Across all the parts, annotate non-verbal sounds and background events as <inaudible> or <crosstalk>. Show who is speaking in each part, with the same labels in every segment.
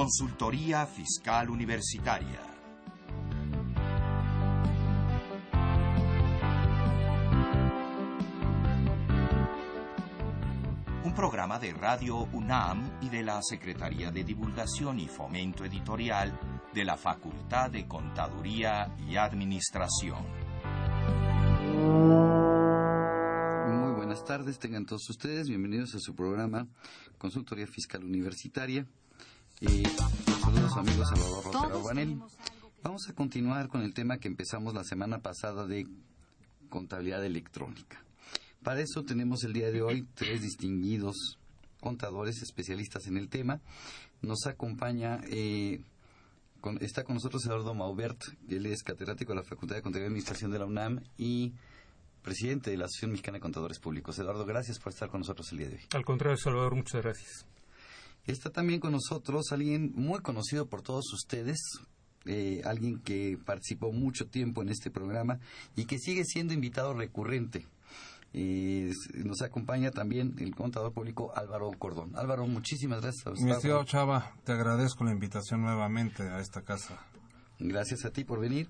Speaker 1: Consultoría Fiscal Universitaria. Un programa de Radio UNAM y de la Secretaría de Divulgación y Fomento Editorial de la Facultad de Contaduría y Administración.
Speaker 2: Muy buenas tardes, tengan todos ustedes. Bienvenidos a su programa Consultoría Fiscal Universitaria. Y saludos amigos Salvador Rotero Banel. Vamos a continuar con el tema que empezamos la semana pasada de contabilidad electrónica. Para eso tenemos el día de hoy tres distinguidos contadores especialistas en el tema. Nos acompaña, eh, con, está con nosotros Eduardo Maubert, él es catedrático de la Facultad de Contabilidad y Administración de la UNAM y presidente de la Asociación Mexicana de Contadores Públicos. Eduardo, gracias por estar con nosotros el día de hoy.
Speaker 3: Al contrario, Salvador, muchas gracias.
Speaker 2: Está también con nosotros alguien muy conocido por todos ustedes, eh, alguien que participó mucho tiempo en este programa y que sigue siendo invitado recurrente. Eh, nos acompaña también el contador público Álvaro Cordón. Álvaro, muchísimas gracias. A usted.
Speaker 4: Mi estimado Chava, te agradezco la invitación nuevamente a esta casa.
Speaker 2: Gracias a ti por venir.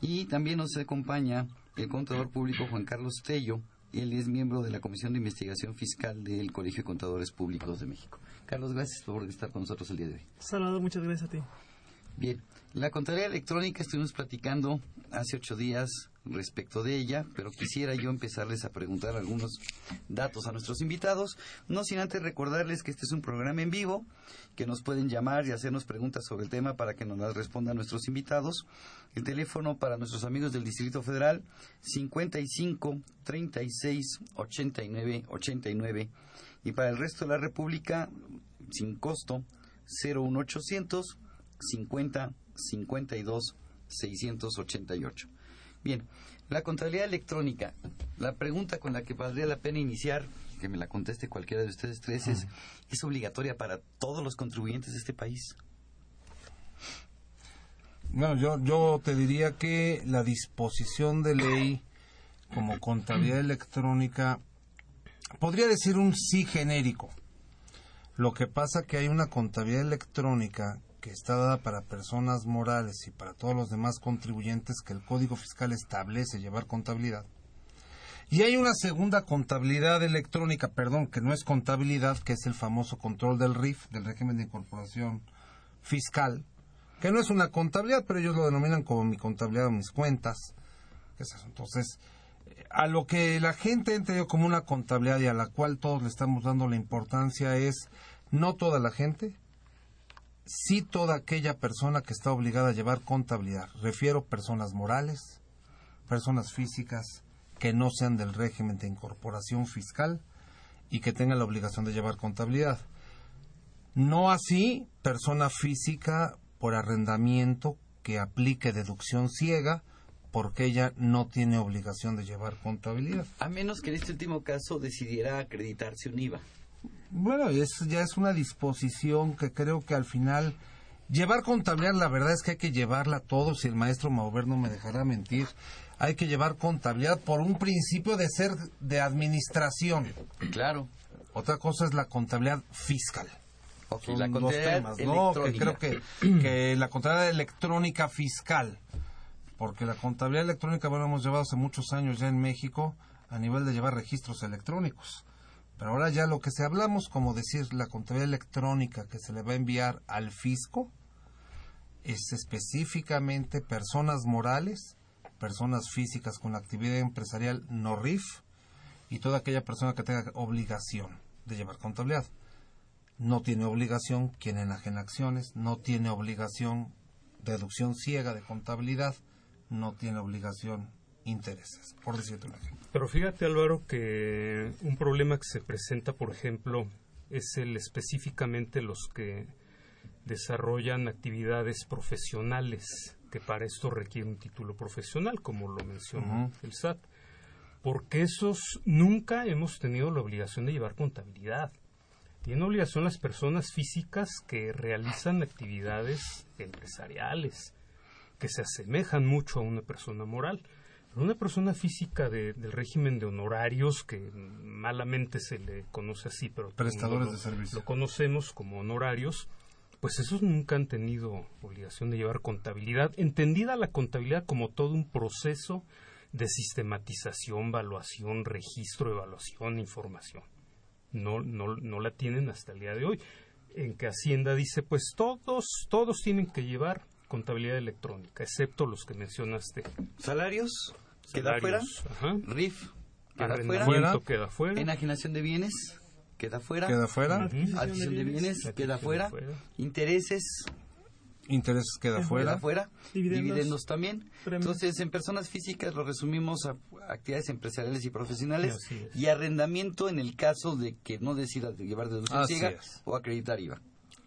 Speaker 2: Y también nos acompaña el contador público Juan Carlos Tello. Él es miembro de la Comisión de Investigación Fiscal del Colegio de Contadores Públicos de México. Carlos, gracias por estar con nosotros el día de hoy.
Speaker 5: Salvador, muchas gracias a ti.
Speaker 2: Bien, la contabilidad electrónica estuvimos platicando hace ocho días respecto de ella, pero quisiera yo empezarles a preguntar algunos datos a nuestros invitados, no sin antes recordarles que este es un programa en vivo, que nos pueden llamar y hacernos preguntas sobre el tema para que nos las respondan nuestros invitados. El teléfono para nuestros amigos del Distrito Federal, 55 36 89 89, y para el resto de la República, sin costo, 01800 50 52 688. Bien, la contabilidad electrónica. La pregunta con la que valdría la pena iniciar, que me la conteste cualquiera de ustedes tres, es, ¿es obligatoria para todos los contribuyentes de este país?
Speaker 4: Bueno, yo, yo te diría que la disposición de ley como contabilidad <clears throat> electrónica podría decir un sí genérico. Lo que pasa que hay una contabilidad electrónica que está dada para personas morales y para todos los demás contribuyentes que el Código Fiscal establece llevar contabilidad. Y hay una segunda contabilidad electrónica, perdón, que no es contabilidad, que es el famoso control del RIF, del régimen de incorporación fiscal, que no es una contabilidad, pero ellos lo denominan como mi contabilidad o mis cuentas. Entonces, a lo que la gente ha entendido como una contabilidad y a la cual todos le estamos dando la importancia es no toda la gente, sí toda aquella persona que está obligada a llevar contabilidad. Refiero personas morales, personas físicas que no sean del régimen de incorporación fiscal y que tengan la obligación de llevar contabilidad. No así persona física por arrendamiento que aplique deducción ciega porque ella no tiene obligación de llevar contabilidad.
Speaker 2: A menos que en este último caso decidiera acreditarse un IVA.
Speaker 4: Bueno, eso ya es una disposición que creo que al final llevar contabilidad, la verdad es que hay que llevarla todos, si el maestro Mauver no me dejará mentir, hay que llevar contabilidad por un principio de ser de administración.
Speaker 2: Claro.
Speaker 4: Otra cosa es la contabilidad fiscal.
Speaker 2: Okay,
Speaker 4: Son
Speaker 2: la
Speaker 4: dos
Speaker 2: contabilidad
Speaker 4: temas, ¿no? Que creo que, que la contabilidad electrónica fiscal, porque la contabilidad electrónica, bueno, hemos llevado hace muchos años ya en México a nivel de llevar registros electrónicos. Pero ahora ya lo que se hablamos, como decir la contabilidad electrónica que se le va a enviar al fisco, es específicamente personas morales, personas físicas con actividad empresarial no RIF y toda aquella persona que tenga obligación de llevar contabilidad. No tiene obligación quien enajena acciones, no tiene obligación deducción ciega de contabilidad, no tiene obligación intereses, por decirte un ejemplo.
Speaker 3: Pero fíjate, Álvaro, que un problema que se presenta, por ejemplo, es el específicamente los que desarrollan actividades profesionales, que para esto requiere un título profesional, como lo menciona
Speaker 4: Ujú.
Speaker 3: el SAT. Porque esos nunca hemos tenido la obligación de llevar contabilidad. Tienen obligación las personas físicas que realizan actividades empresariales, que se asemejan mucho a una persona moral. Pero una persona física de- del régimen de honorarios, que malamente se le conoce así, pero
Speaker 4: Prestadores
Speaker 3: mundo
Speaker 4: de servicio.
Speaker 3: Lo conocemos como honorarios, pues esos nunca han tenido obligación de llevar contabilidad, entendida la contabilidad como todo un proceso de sistematización, evaluación, registro, evaluación, información. No, no, no la tienen hasta el día de hoy. En que Hacienda dice, pues todos, todos tienen que llevar contabilidad electrónica, excepto los que mencionaste.
Speaker 2: Salarios, queda fuera. RIF,
Speaker 3: queda fuera. queda fuera.
Speaker 2: Enajenación de bienes, queda fuera.
Speaker 4: Queda fuera.
Speaker 2: De bienes, queda fuera. Intereses.
Speaker 4: Intereses queda fuera.
Speaker 2: fuera. Dividendos. también. Entonces, en personas físicas lo resumimos a actividades empresariales y profesionales y arrendamiento en el caso de que no decida llevar deducción ciega o acreditar IVA.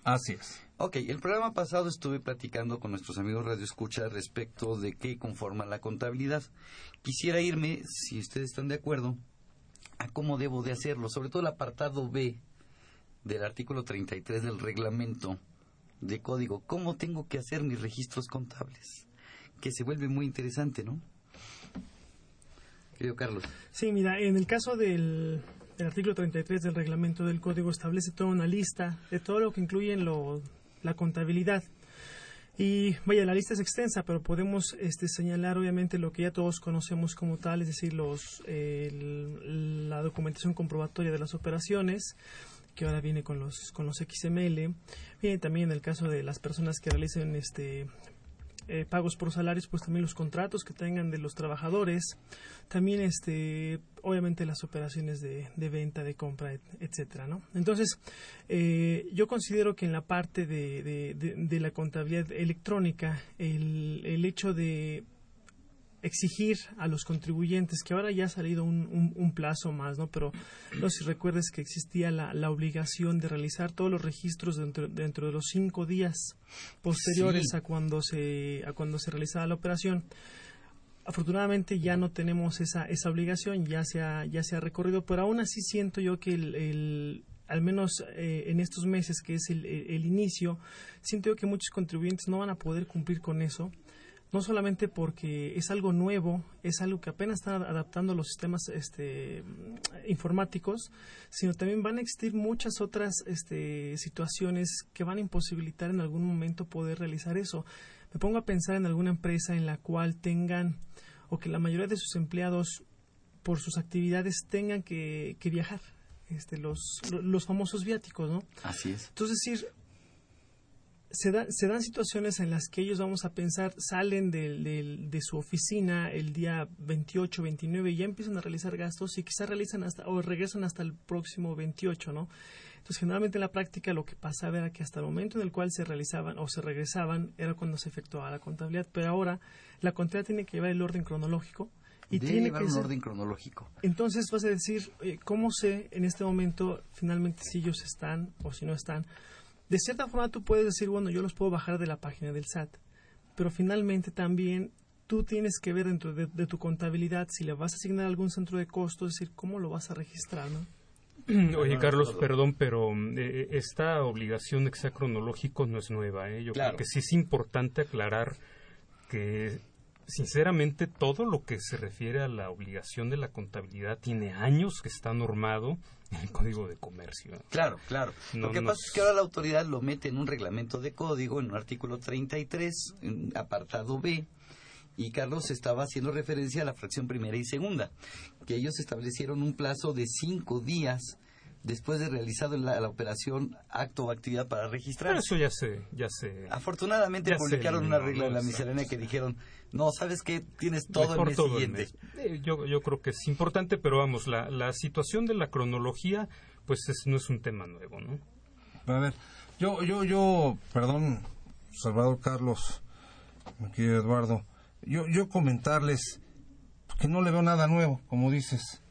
Speaker 4: Así es.
Speaker 2: Ok, el programa pasado estuve platicando con nuestros amigos Radio Escucha respecto de qué conforma la contabilidad. Quisiera irme, si ustedes están de acuerdo, a cómo debo de hacerlo, sobre todo el apartado B del artículo 33 del reglamento de código, cómo tengo que hacer mis registros contables, que se vuelve muy interesante, ¿no? Querido Carlos.
Speaker 5: Sí, mira, en el caso del, artículo 33 del reglamento del código establece toda una lista de todo lo que incluye lo, la contabilidad. Y vaya, la lista es extensa, pero podemos este, señalar obviamente lo que ya todos conocemos como tal, es decir, los, la documentación comprobatoria de las operaciones, que ahora viene con los, con los XML. Viene también en el caso de las personas que realicen este, eh, pagos por salarios, pues también los contratos que tengan de los trabajadores, también este, obviamente las operaciones de, venta, de compra, etcétera, ¿no? Entonces, eh, yo considero que en la parte de, de, la contabilidad electrónica, el, el hecho de exigir a los contribuyentes, que ahora ya ha salido un, un, plazo más, ¿no? Pero no sé si recuerdes que existía la, la, obligación de realizar todos los registros dentro, dentro de los cinco días posteriores a cuando se a cuando se realizaba la operación. Afortunadamente ya no tenemos esa, esa obligación, ya se ha, ya se ha recorrido, pero aún así siento yo que el, al menos eh, en estos meses que es el, el, inicio, siento yo que muchos contribuyentes no van a poder cumplir con eso no solamente porque es algo nuevo, es algo que apenas están adaptando los sistemas este, informáticos, sino también van a existir muchas otras este, situaciones que van a imposibilitar en algún momento poder realizar eso. Me pongo a pensar en alguna empresa en la cual tengan o que la mayoría de sus empleados por sus actividades tengan que, viajar, este, los, los famosos viáticos, ¿no?
Speaker 2: Así es.
Speaker 5: Entonces, decir, se, se, dan situaciones en las que ellos, vamos a pensar, salen de, su oficina el día 28, 29 y ya empiezan a realizar gastos y quizás realizan hasta o regresan hasta el próximo 28, ¿no? Entonces, generalmente en la práctica lo que pasaba era que hasta el momento en el cual se realizaban o se regresaban era cuando se efectuaba la contabilidad, pero ahora la contabilidad tiene que llevar el orden cronológico y tiene
Speaker 2: llevar un orden cronológico.
Speaker 5: Entonces vas a decir, ¿cómo sé en este momento finalmente si ellos están o si no están? De cierta forma tú puedes decir, bueno, yo los puedo bajar de la página del SAT, pero finalmente también tú tienes que ver dentro de, tu contabilidad si le vas a asignar algún centro de costos, es decir, cómo lo vas a registrar, ¿no? <clears throat>
Speaker 3: Oye, Carlos, perdón, pero eh, esta obligación de que sea cronológico no es nueva. ¿eh? Yo creo que sí es importante aclarar que, sinceramente, todo lo que se refiere a la obligación de la contabilidad tiene años que está normado el código de comercio.
Speaker 2: Claro, claro. lo que pasa es que ahora la autoridad lo mete en un reglamento de código, en un artículo 33, en apartado B, y Carlos estaba haciendo referencia a la fracción primera y segunda, que ellos establecieron un plazo de cinco días después de realizado la, operación acto o actividad para registrar.
Speaker 3: eso ya se, ya se.
Speaker 2: Afortunadamente publicaron una regla en la miscelánea que dijeron, no, sabes qué, tienes todo el mes siguiente.
Speaker 3: Eh, yo, yo creo que es importante, pero vamos, la, la situación de la cronología, pues no es un tema nuevo, ¿no?
Speaker 4: A ver, yo, yo, yo, perdón, Salvador Carlos, aquí Eduardo, yo, yo comentarles que no le veo nada nuevo, como dices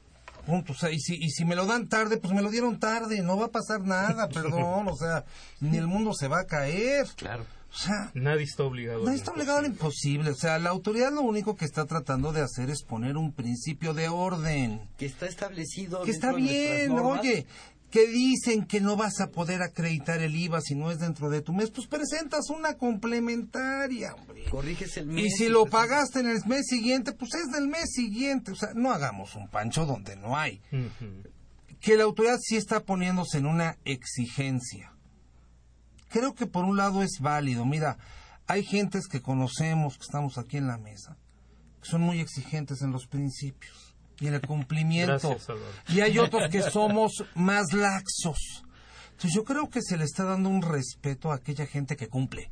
Speaker 4: punto. y si, y si me lo dan tarde, pues me lo dieron tarde, no va a pasar nada, <laughs> perdón, o sea, ni el mundo se va a caer.
Speaker 2: Claro.
Speaker 3: O sea, nadie está obligado.
Speaker 4: Nadie está obligado a lo imposible. O sea, la autoridad lo único que está tratando de hacer es poner un principio de orden.
Speaker 2: Que está establecido.
Speaker 4: Que está bien, oye que dicen que no vas a poder acreditar el IVA si no es dentro de tu mes, pues presentas una complementaria, hombre.
Speaker 2: Corriges el mes.
Speaker 4: Y si lo pagaste en el mes siguiente, pues es del mes siguiente. O sea, no hagamos un pancho donde no hay. Que la autoridad sí está poniéndose en una exigencia creo que por un lado es válido. Mira, hay gentes que conocemos, que estamos aquí en la mesa, que son muy exigentes en los principios y en el cumplimiento.
Speaker 3: Gracias,
Speaker 4: y hay otros que somos más laxos. Entonces yo creo que se le está dando un respeto a aquella gente que cumple.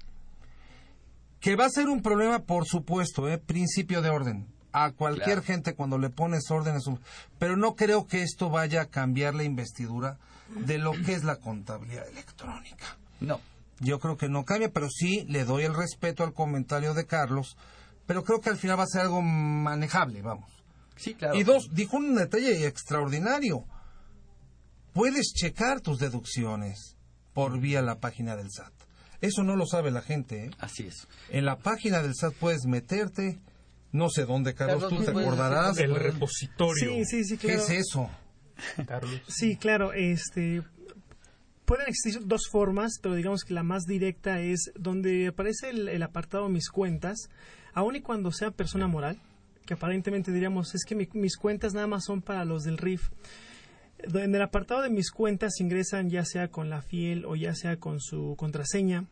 Speaker 4: Que va a ser un problema, por supuesto, ¿eh? principio de orden. A cualquier
Speaker 2: Claro.
Speaker 4: gente cuando le pones orden es un... Pero no creo que esto vaya a cambiar la investidura de lo que es la contabilidad electrónica.
Speaker 2: No.
Speaker 4: Yo creo que no cambia, pero sí le doy el respeto al comentario de Carlos, pero creo que al final va a ser algo manejable, vamos.
Speaker 2: Sí, claro.
Speaker 4: Y dos, dijo un detalle extraordinario. Puedes checar tus deducciones por vía la página del SAT. Eso no lo sabe la gente. ¿eh?
Speaker 2: Así es.
Speaker 4: En la página del SAT puedes meterte, no sé dónde, Carlos,
Speaker 2: Carlos,
Speaker 4: tú
Speaker 2: ¿me
Speaker 4: te acordarás.
Speaker 3: El repositorio.
Speaker 5: Sí, sí, sí,
Speaker 4: ¿Qué
Speaker 5: claro.
Speaker 4: es eso?
Speaker 3: Carlos.
Speaker 5: Sí, claro, este pueden existir dos formas, pero digamos que la más directa es donde aparece el, el apartado mis cuentas, aun y cuando sea persona moral, que aparentemente diríamos es que mi- mis cuentas nada más son para los del RIF. En el apartado de mis cuentas ingresan ya sea con la fiel o ya sea con su contraseña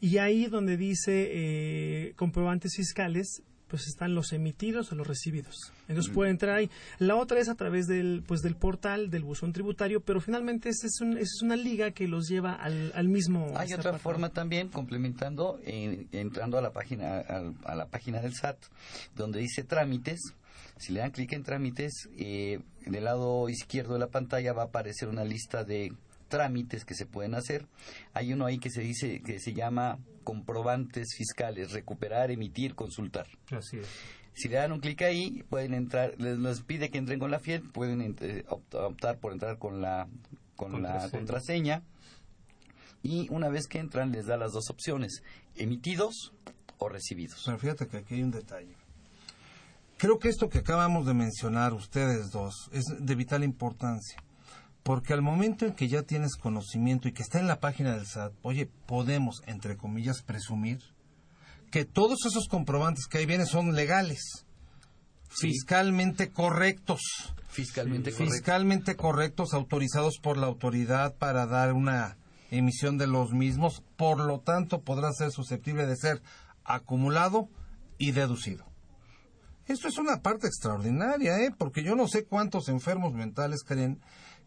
Speaker 5: y ahí donde dice eh, comprobantes fiscales pues están los emitidos o los recibidos. Entonces puede entrar ahí. La otra es a través del pues del portal del buzón tributario, pero finalmente esta es, un- es una liga que los lleva al, al mismo.
Speaker 2: Hay otra forma también, complementando, eh, entrando a la página al- a, la página del SAT, donde dice trámites. Si le dan clic en trámites, eh, en el lado izquierdo de la pantalla va a aparecer una lista de trámites que se pueden hacer. Hay uno ahí que se dice que se llama comprobantes fiscales, recuperar, emitir, consultar.
Speaker 3: Así es.
Speaker 2: Si le dan un clic ahí, pueden entrar, les, les pide que entren con la fiel, pueden optar por entrar con la con la
Speaker 3: Contraseña.
Speaker 2: contraseña y una vez que entran les da las dos opciones, emitidos o recibidos.
Speaker 4: Pero fíjate que aquí hay un detalle. Creo que esto que acabamos de mencionar ustedes dos es de vital importancia. Porque al momento en que ya tienes conocimiento y que está en la página del SAT, oye, podemos, entre comillas, presumir que todos esos comprobantes que ahí vienen son legales,
Speaker 2: Sí.
Speaker 4: fiscalmente correctos,
Speaker 2: Fiscalmente correcto.
Speaker 4: fiscalmente correctos, autorizados por la autoridad para dar una emisión de los mismos, por lo tanto podrá ser susceptible de ser acumulado y deducido. Esto es una parte extraordinaria, ¿eh? porque yo no sé cuántos enfermos mentales creen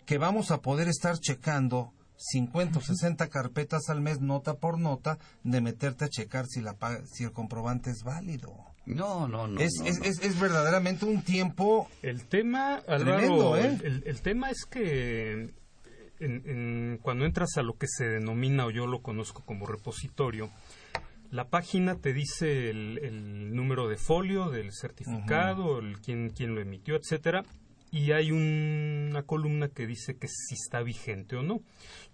Speaker 4: que vamos a poder estar checando 50 o 60 carpetas al mes, nota por nota, de meterte a checar si, la, si el comprobante es válido.
Speaker 2: No, no, no.
Speaker 4: es,
Speaker 2: no,
Speaker 4: es,
Speaker 2: no.
Speaker 4: es- es verdaderamente un tiempo
Speaker 3: El tema,
Speaker 4: Tremendo, ¿eh?
Speaker 3: el, el tema es que en- en- cuando entras a lo que se denomina, o yo lo conozco como repositorio, la página te dice el, el número de folio del certificado, el quién, quién lo emitió, etcétera, y hay un- una columna que dice que si está vigente o no.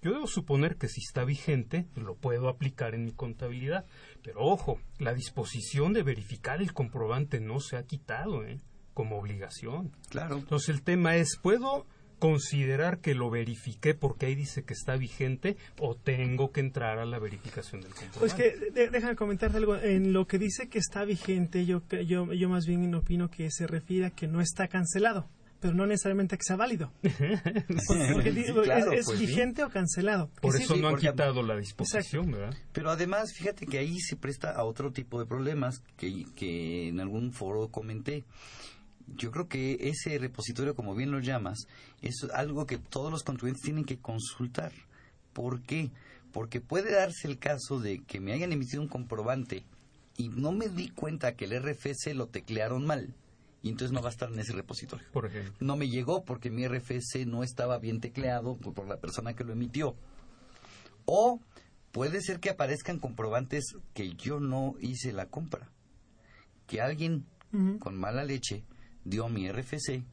Speaker 3: Yo debo suponer que si está vigente lo puedo aplicar en mi contabilidad, pero ojo, la disposición de verificar el comprobante no se ha quitado, ¿eh? como obligación.
Speaker 2: Claro.
Speaker 3: Entonces el tema es, ¿puedo considerar que lo verifiqué porque ahí dice que está vigente o tengo que entrar a la verificación del comprobante?
Speaker 5: Pues que de- déjame comentarte algo. En lo que dice que está vigente, yo, yo, yo más bien opino que se refiere a que no está cancelado, pero no necesariamente que sea válido. Porque, <laughs> porque
Speaker 2: Sí,
Speaker 5: di-
Speaker 2: claro,
Speaker 5: es, es
Speaker 2: pues sí.
Speaker 5: vigente o cancelado.
Speaker 3: Por eso
Speaker 2: sí,
Speaker 3: no han quitado la disposición, ¿verdad?
Speaker 2: Pero además, fíjate que ahí se presta a otro tipo de problemas que, que en algún foro comenté. Yo creo que ese repositorio, como bien lo llamas, es algo que todos los contribuyentes tienen que consultar. ¿Por qué? Porque puede darse el caso de que me hayan emitido un comprobante y no me di cuenta que el RFC lo teclearon mal y entonces no va a estar en ese repositorio
Speaker 3: Por ejemplo.
Speaker 2: no me llegó porque mi RFC no estaba bien tecleado por, por la persona que lo emitió. O puede ser que aparezcan comprobantes que yo no hice la compra. Que alguien con mala leche dio mi RFC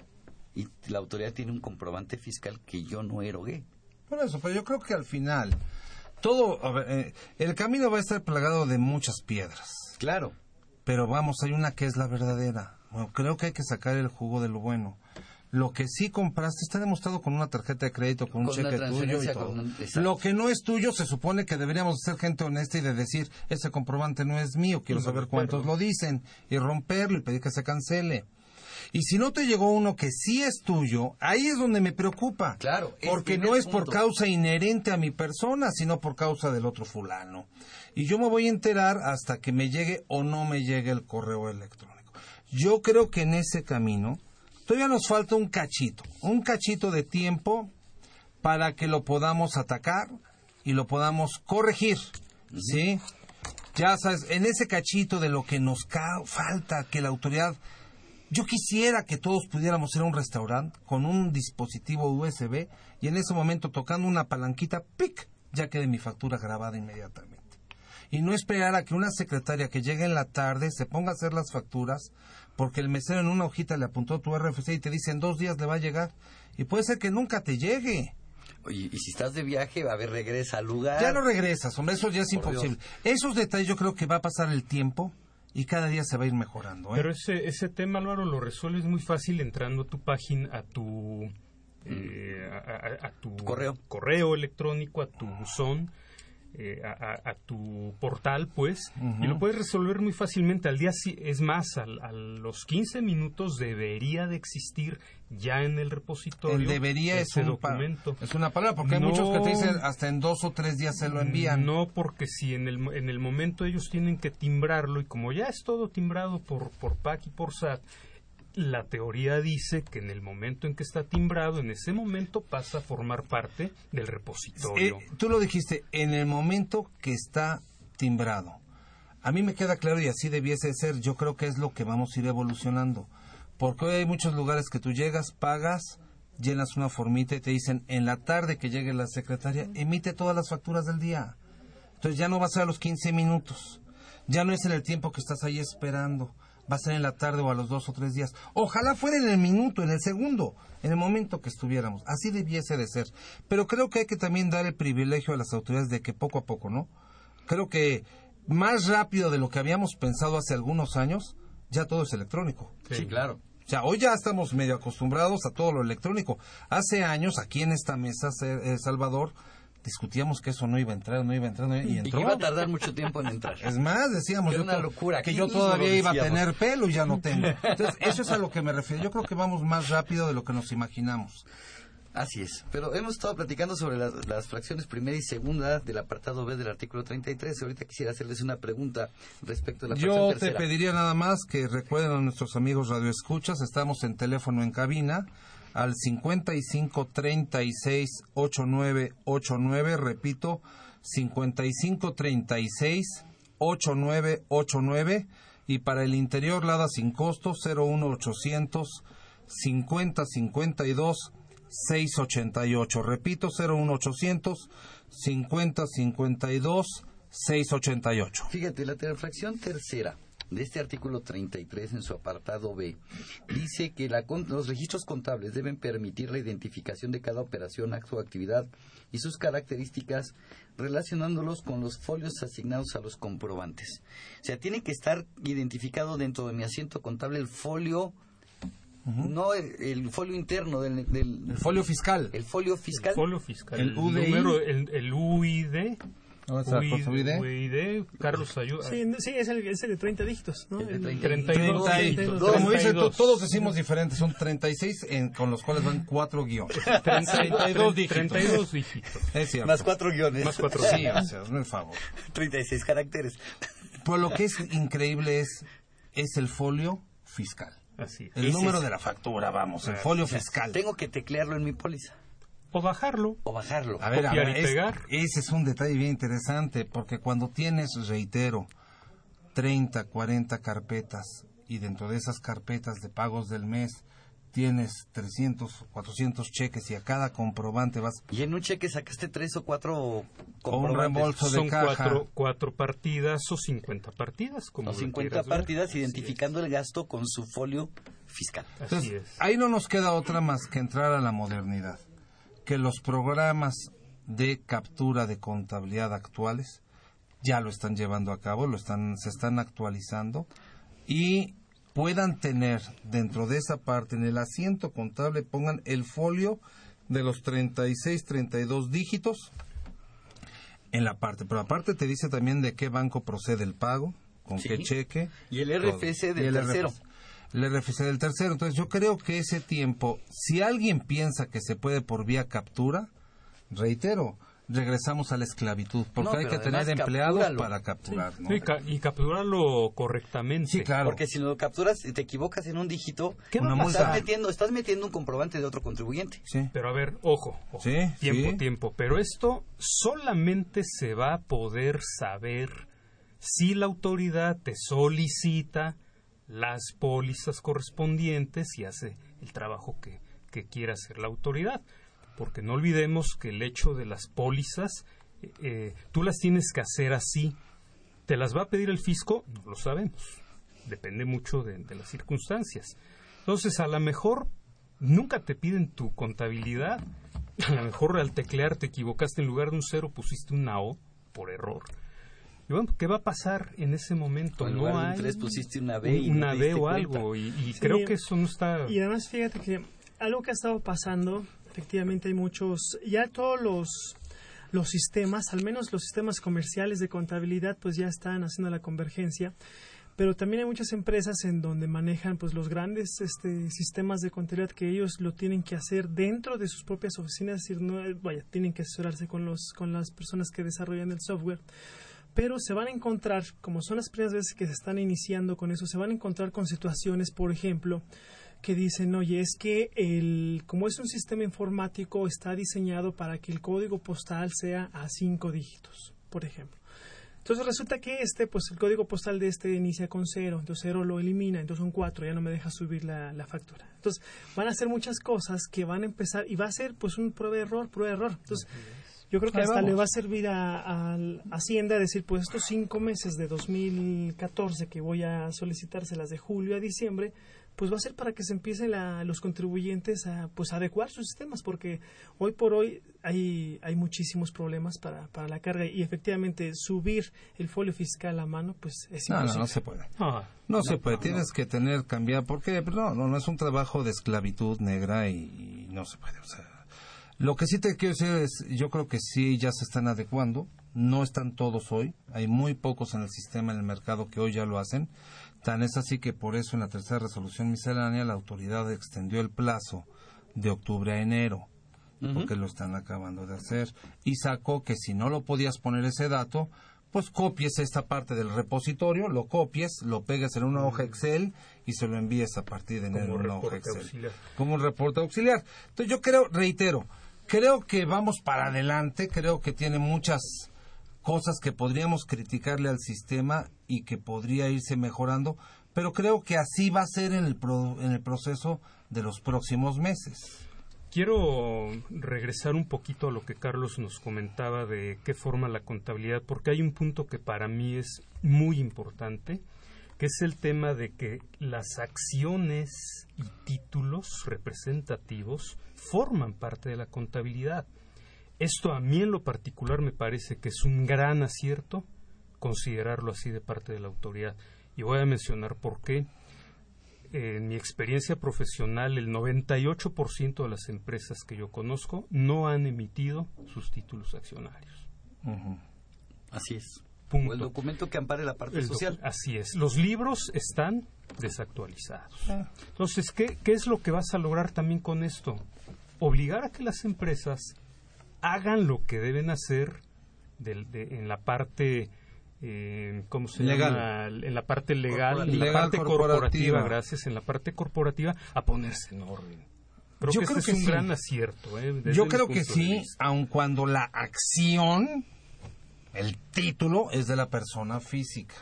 Speaker 2: y la autoridad tiene un comprobante fiscal que yo no erogué.
Speaker 4: Por eso, pero yo creo que al final todo, a ver, eh, el camino va a estar plagado de muchas piedras,
Speaker 2: Claro.
Speaker 4: pero vamos, hay una que es la verdadera. Bueno, creo que hay que sacar el jugo de lo bueno. Lo que sí compraste está demostrado con una tarjeta de crédito, con un
Speaker 2: Con
Speaker 4: cheque tuyo y todo.
Speaker 2: un-.
Speaker 4: Lo que no es tuyo se supone que deberíamos ser gente honesta y de decir, ese comprobante no es mío, quiero saber cuántos lo dicen, y romperlo y pedir que se cancele. Y si no te llegó uno que sí es tuyo, ahí es donde me preocupa.
Speaker 2: Claro,
Speaker 4: Porque no es por
Speaker 2: punto.
Speaker 4: causa inherente a mi persona, sino por causa del otro fulano. Y yo me voy a enterar hasta que me llegue o no me llegue el correo electrónico. Yo creo que en ese camino todavía nos falta un cachito, un cachito de tiempo para que lo podamos atacar y lo podamos corregir, ¿sí? Ya sabes, en ese cachito de lo que nos falta, que la autoridad... Yo quisiera que todos pudiéramos ir a un restaurante con un dispositivo USB y en ese momento tocando una palanquita, ¡pic! ya quede mi factura grabada inmediatamente. Y no esperar a que una secretaria que llegue en la tarde se ponga a hacer las facturas porque el mesero en una hojita le apuntó tu RFC y te dice en dos días le va a llegar. Y puede ser que nunca te llegue.
Speaker 2: Oye, y si estás de viaje, a ver, regresa al lugar.
Speaker 4: Ya no regresas, hombre, eso ya es
Speaker 2: Por
Speaker 4: imposible. Esos detalles yo creo que va a pasar el tiempo y cada día se va a ir mejorando. ¿eh?
Speaker 3: Pero ese, ese tema, Álvaro, lo resuelves muy fácil entrando a tu página, a tu, eh, a, a- a tu
Speaker 2: Correo.
Speaker 3: correo electrónico, a tu buzón, eh, a, a- tu portal, pues, y lo puedes resolver muy fácilmente. Al día, si- es más, al- a los 15 minutos debería de existir ya en el repositorio
Speaker 4: El debería es,
Speaker 3: ese
Speaker 4: un pa-
Speaker 3: documento.
Speaker 4: es una palabra, porque hay muchos que te dicen hasta en dos o tres días se lo envían.
Speaker 3: No, porque si en el, en el momento ellos tienen que timbrarlo y como ya es todo timbrado por, por PAC y por SAT, la teoría dice que en el momento en que está timbrado, en ese momento pasa a formar parte del repositorio.
Speaker 4: Eh, tú lo dijiste, en el momento que está timbrado. A mí me queda claro y así debiese ser. Yo creo que es lo que vamos a ir evolucionando. Porque hoy hay muchos lugares que tú llegas, pagas, llenas una formita y te dicen en la tarde que llegue la secretaria, emite todas las facturas del día. Entonces ya no va a ser a los 15 minutos. Ya no es en el tiempo que estás ahí esperando. Va a ser en la tarde o a los dos o tres días. Ojalá fuera en el minuto, en el segundo, en el momento que estuviéramos. Así debiese de ser. Pero creo que hay que también dar el privilegio a las autoridades de que poco a poco, ¿no? Creo que más rápido de lo que habíamos pensado hace algunos años, ya todo es electrónico.
Speaker 2: Sí, claro.
Speaker 4: O sea, hoy ya estamos medio acostumbrados a todo lo electrónico. Hace años, aquí en esta mesa, eh, Salvador, discutíamos que eso no iba a entrar, no iba a entrar, no iba- y entró.
Speaker 2: iba a tardar mucho tiempo en entrar.
Speaker 4: Es más, decíamos yo
Speaker 2: una locura,
Speaker 4: que yo todavía iba a tener pelo y ya no tengo. <laughs> Entonces, eso es a lo que me refiero. Yo creo que vamos más rápido de lo que nos imaginamos.
Speaker 2: Así es. Pero hemos estado platicando sobre las, las fracciones primera y segunda del apartado B del artículo 33. Ahorita quisiera hacerles una pregunta respecto a la fracción
Speaker 4: Yo te
Speaker 2: tercera.
Speaker 4: pediría nada más que recuerden a nuestros amigos radioescuchas, estamos en teléfono en cabina al 55 36 89 89, repito, 55 36 89 89 y para el interior Lada sin costo 01 800 50 52 688. Repito, 01 800 50 52 688.
Speaker 2: Fíjate, la fracción tercera de este artículo 33 en su apartado B dice que la con- los registros contables deben permitir la identificación de cada operación, acto o actividad y sus características relacionándolos con los folios asignados a los comprobantes. O sea, tiene que estar identificado dentro de mi asiento contable el folio, no el, el folio interno del, del-
Speaker 4: El folio fiscal.
Speaker 2: el folio fiscal.
Speaker 3: folio fiscal,
Speaker 4: El
Speaker 3: el,
Speaker 4: UDI.
Speaker 3: número, el, el UID,
Speaker 4: ¿No es
Speaker 3: UID,
Speaker 4: UID?
Speaker 3: Carlos Ayuda.
Speaker 5: Sí, sí, es el, es el de 30 dígitos, ¿no?
Speaker 2: El de
Speaker 5: El-
Speaker 2: 30.
Speaker 3: 32
Speaker 4: 30 y-
Speaker 3: dígitos,
Speaker 4: como dicen, to-
Speaker 3: 32.
Speaker 4: todos decimos diferentes, son 36 en- con los cuales van cuatro guiones. <laughs>
Speaker 3: 32 <laughs>
Speaker 4: dígitos.
Speaker 3: 32 dígitos.
Speaker 4: Es cierto.
Speaker 2: Más cuatro guiones.
Speaker 3: Más cuatro
Speaker 4: Sí, o sea, hazme el favor. <laughs>
Speaker 2: 36 caracteres.
Speaker 4: Pues lo que es increíble es, es el folio fiscal.
Speaker 3: Así es.
Speaker 4: El
Speaker 2: Ese
Speaker 4: número
Speaker 2: es-
Speaker 4: de la factura, vamos, el
Speaker 3: Ah,
Speaker 4: folio fiscal.
Speaker 2: Tengo que teclearlo en mi póliza
Speaker 3: O bajarlo.
Speaker 2: o bajarlo.
Speaker 4: A ver, a ver,
Speaker 3: y
Speaker 4: es-
Speaker 3: pegar.
Speaker 4: ese es un detalle bien interesante, porque cuando tienes, reitero, 30, 40 carpetas y dentro de esas carpetas de pagos del mes tienes 300, 400 cheques y a cada comprobante vas
Speaker 2: Y en un cheque sacaste tres o cuatro
Speaker 4: o un
Speaker 2: comprobantes.
Speaker 4: reembolso de
Speaker 3: Son
Speaker 4: caja.
Speaker 3: cuatro, cuatro partidas o 50 partidas, como
Speaker 2: O
Speaker 3: lo
Speaker 2: 50
Speaker 3: quieras ver.
Speaker 2: partidas identificando el gasto con su folio fiscal.
Speaker 3: Así
Speaker 4: Entonces,
Speaker 3: es.
Speaker 4: ahí no nos queda otra más que entrar a la modernidad, que los programas de captura de contabilidad actuales ya lo están llevando a cabo, lo están, se están actualizando y puedan tener dentro de esa parte, en el asiento contable, pongan el folio de los 36, 32 dígitos en la parte. Pero aparte te dice tambitambién de qué banco procede el pago, con
Speaker 2: Sí.
Speaker 4: qué cheque.
Speaker 2: Y el
Speaker 4: todo.
Speaker 2: RFC del tercero.
Speaker 4: RFC. El RFC del tercero. Entonces yo creo que ese tiempo, si alguien piensa que se puede por vía captura, reitero, regresamos a la esclavitud, porque
Speaker 2: No,
Speaker 4: hay que tener empleados
Speaker 2: captúralo.
Speaker 4: para capturar. ¿no?
Speaker 3: Y, ca- y capturarlo correctamente.
Speaker 4: Sí, claro.
Speaker 2: Porque si lo capturas y te equivocas en un dígito,
Speaker 3: ¿Qué va a
Speaker 4: Una
Speaker 3: pasar?
Speaker 2: estás metiendo, estás metiendo un comprobante de otro contribuyente.
Speaker 4: Sí.
Speaker 3: Pero a ver, ojo, ojo.
Speaker 4: Sí,
Speaker 3: tiempo,
Speaker 4: sí.
Speaker 3: tiempo. Pero esto solamente se va a poder saber si la autoridad te solicita las pólizas correspondientes y hace el trabajo que, que quiera hacer la autoridad. Porque no olvidemos que el hecho de las pólizas, eh, eh, tú las tienes que hacer así. ¿Te las va a pedir el fisco? No lo sabemos. Depende mucho de, de las circunstancias. Entonces, a lo mejor nunca te piden tu contabilidad. A lo mejor al teclear te equivocaste en lugar de un cero pusiste una O por error. Y bueno, ¿qué va a pasar en ese momento?
Speaker 2: En
Speaker 3: no hay
Speaker 2: tres pusiste una B y
Speaker 3: una B o
Speaker 2: cuenta.
Speaker 3: algo. Y, y
Speaker 5: Sí.
Speaker 3: creo que eso no está.
Speaker 5: Y además, fíjate que algo que ha estado pasando, efectivamente hay muchos, ya todos los, los sistemas, al menos los sistemas comerciales de contabilidad, pues ya están haciendo la convergencia. Pero también hay muchas empresas en donde manejan pues los grandes este, sistemas de contabilidad que ellos lo tienen que hacer dentro de sus propias oficinas, es decir, no, vaya, tienen que asesorarse con los con las personas que desarrollan el software pero se van a encontrar, como son las primeras veces que se están iniciando con eso, se van a encontrar con situaciones, por ejemplo, que dicen, oye, es que el, como es un sistema informático, está diseñado para que el código postal sea a cinco dígitos, por ejemplo. Entonces resulta que este, pues el código postal de este inicia con cero, entonces cero lo elimina, entonces son cuatro, ya no me deja subir la, la factura. Entonces van a hacer muchas cosas que van a empezar y va a ser pues un prueba de error, prueba de error. Entonces yo creo que
Speaker 4: Ahí
Speaker 5: hasta
Speaker 4: vamos.
Speaker 5: le va a servir a, a Hacienda decir, pues estos cinco meses de 2014 que voy a solicitárselas de julio a diciembre, pues va a ser para que se empiecen la- los contribuyentes a pues adecuar sus sistemas, porque hoy por hoy hay, hay muchísimos problemas para, para la carga y efectivamente subir el folio fiscal a mano, pues es
Speaker 4: No, no,
Speaker 5: imposible.
Speaker 4: no se puede. No, se puede, tienes que tener, cambiar, porque no, no, no es un trabajo de esclavitud negra y, y no se puede. O sea, lo que sí te quiero decir es, yo creo que sí ya se están adecuando, no están todos hoy, hay muy pocos en el sistema, en el mercado que hoy ya lo hacen, tan es así que por eso en la tercera resolución miscelánea la autoridad extendió el plazo de octubre a enero, porque lo están acabando de hacer, y sacó que si no lo podías poner ese dato, pues copies esta parte del repositorio, lo copies, lo pegues en una hoja Excel y se lo envíes a partir de enero en una hoja Excel.
Speaker 3: auxiliar.
Speaker 4: Como un reporte auxiliar. Entonces yo creo, reitero, creo que vamos para adelante, creo que tiene muchas cosas que podríamos criticarle al sistema y que podría irse mejorando, pero creo que así va a ser en el, pro- en el proceso de los próximos meses.
Speaker 3: Quiero regresar un poquito a lo que Carlos nos comentaba de qué forma la contabilidad, porque hay un punto que para mí es muy importante, que es el tema de que las acciones y títulos representativos forman parte de la contabilidad. Esto a mí en lo particular me parece que es un gran acierto considerarlo así de parte de la autoridad. Y voy a mencionar por qué en mi experiencia profesional, el 98% de las empresas que yo conozco no han emitido sus títulos accionarios.
Speaker 2: Así es.
Speaker 3: Punto.
Speaker 2: O el documento que ampare la parte
Speaker 3: El
Speaker 2: social.
Speaker 3: Así es. Los libros están desactualizados.
Speaker 4: Ah.
Speaker 3: Entonces, ¿qué, ¿qué es lo que vas a lograr también con esto? Obligar a que las empresas hagan lo que deben hacer del- de- en la parte, eh, ¿cómo se
Speaker 4: Legal.
Speaker 3: llama? En la parte legal, en la
Speaker 4: Legal
Speaker 3: parte
Speaker 4: corporativa.
Speaker 3: corporativa, gracias, en la parte corporativa, a ponerse en orden. Creo
Speaker 4: Yo
Speaker 3: que
Speaker 4: creo
Speaker 3: este
Speaker 4: que
Speaker 3: es un
Speaker 4: sí.
Speaker 3: gran acierto. ¿eh?
Speaker 4: Yo creo que
Speaker 3: de
Speaker 4: sí, aun cuando la acción, el título, es de la persona física,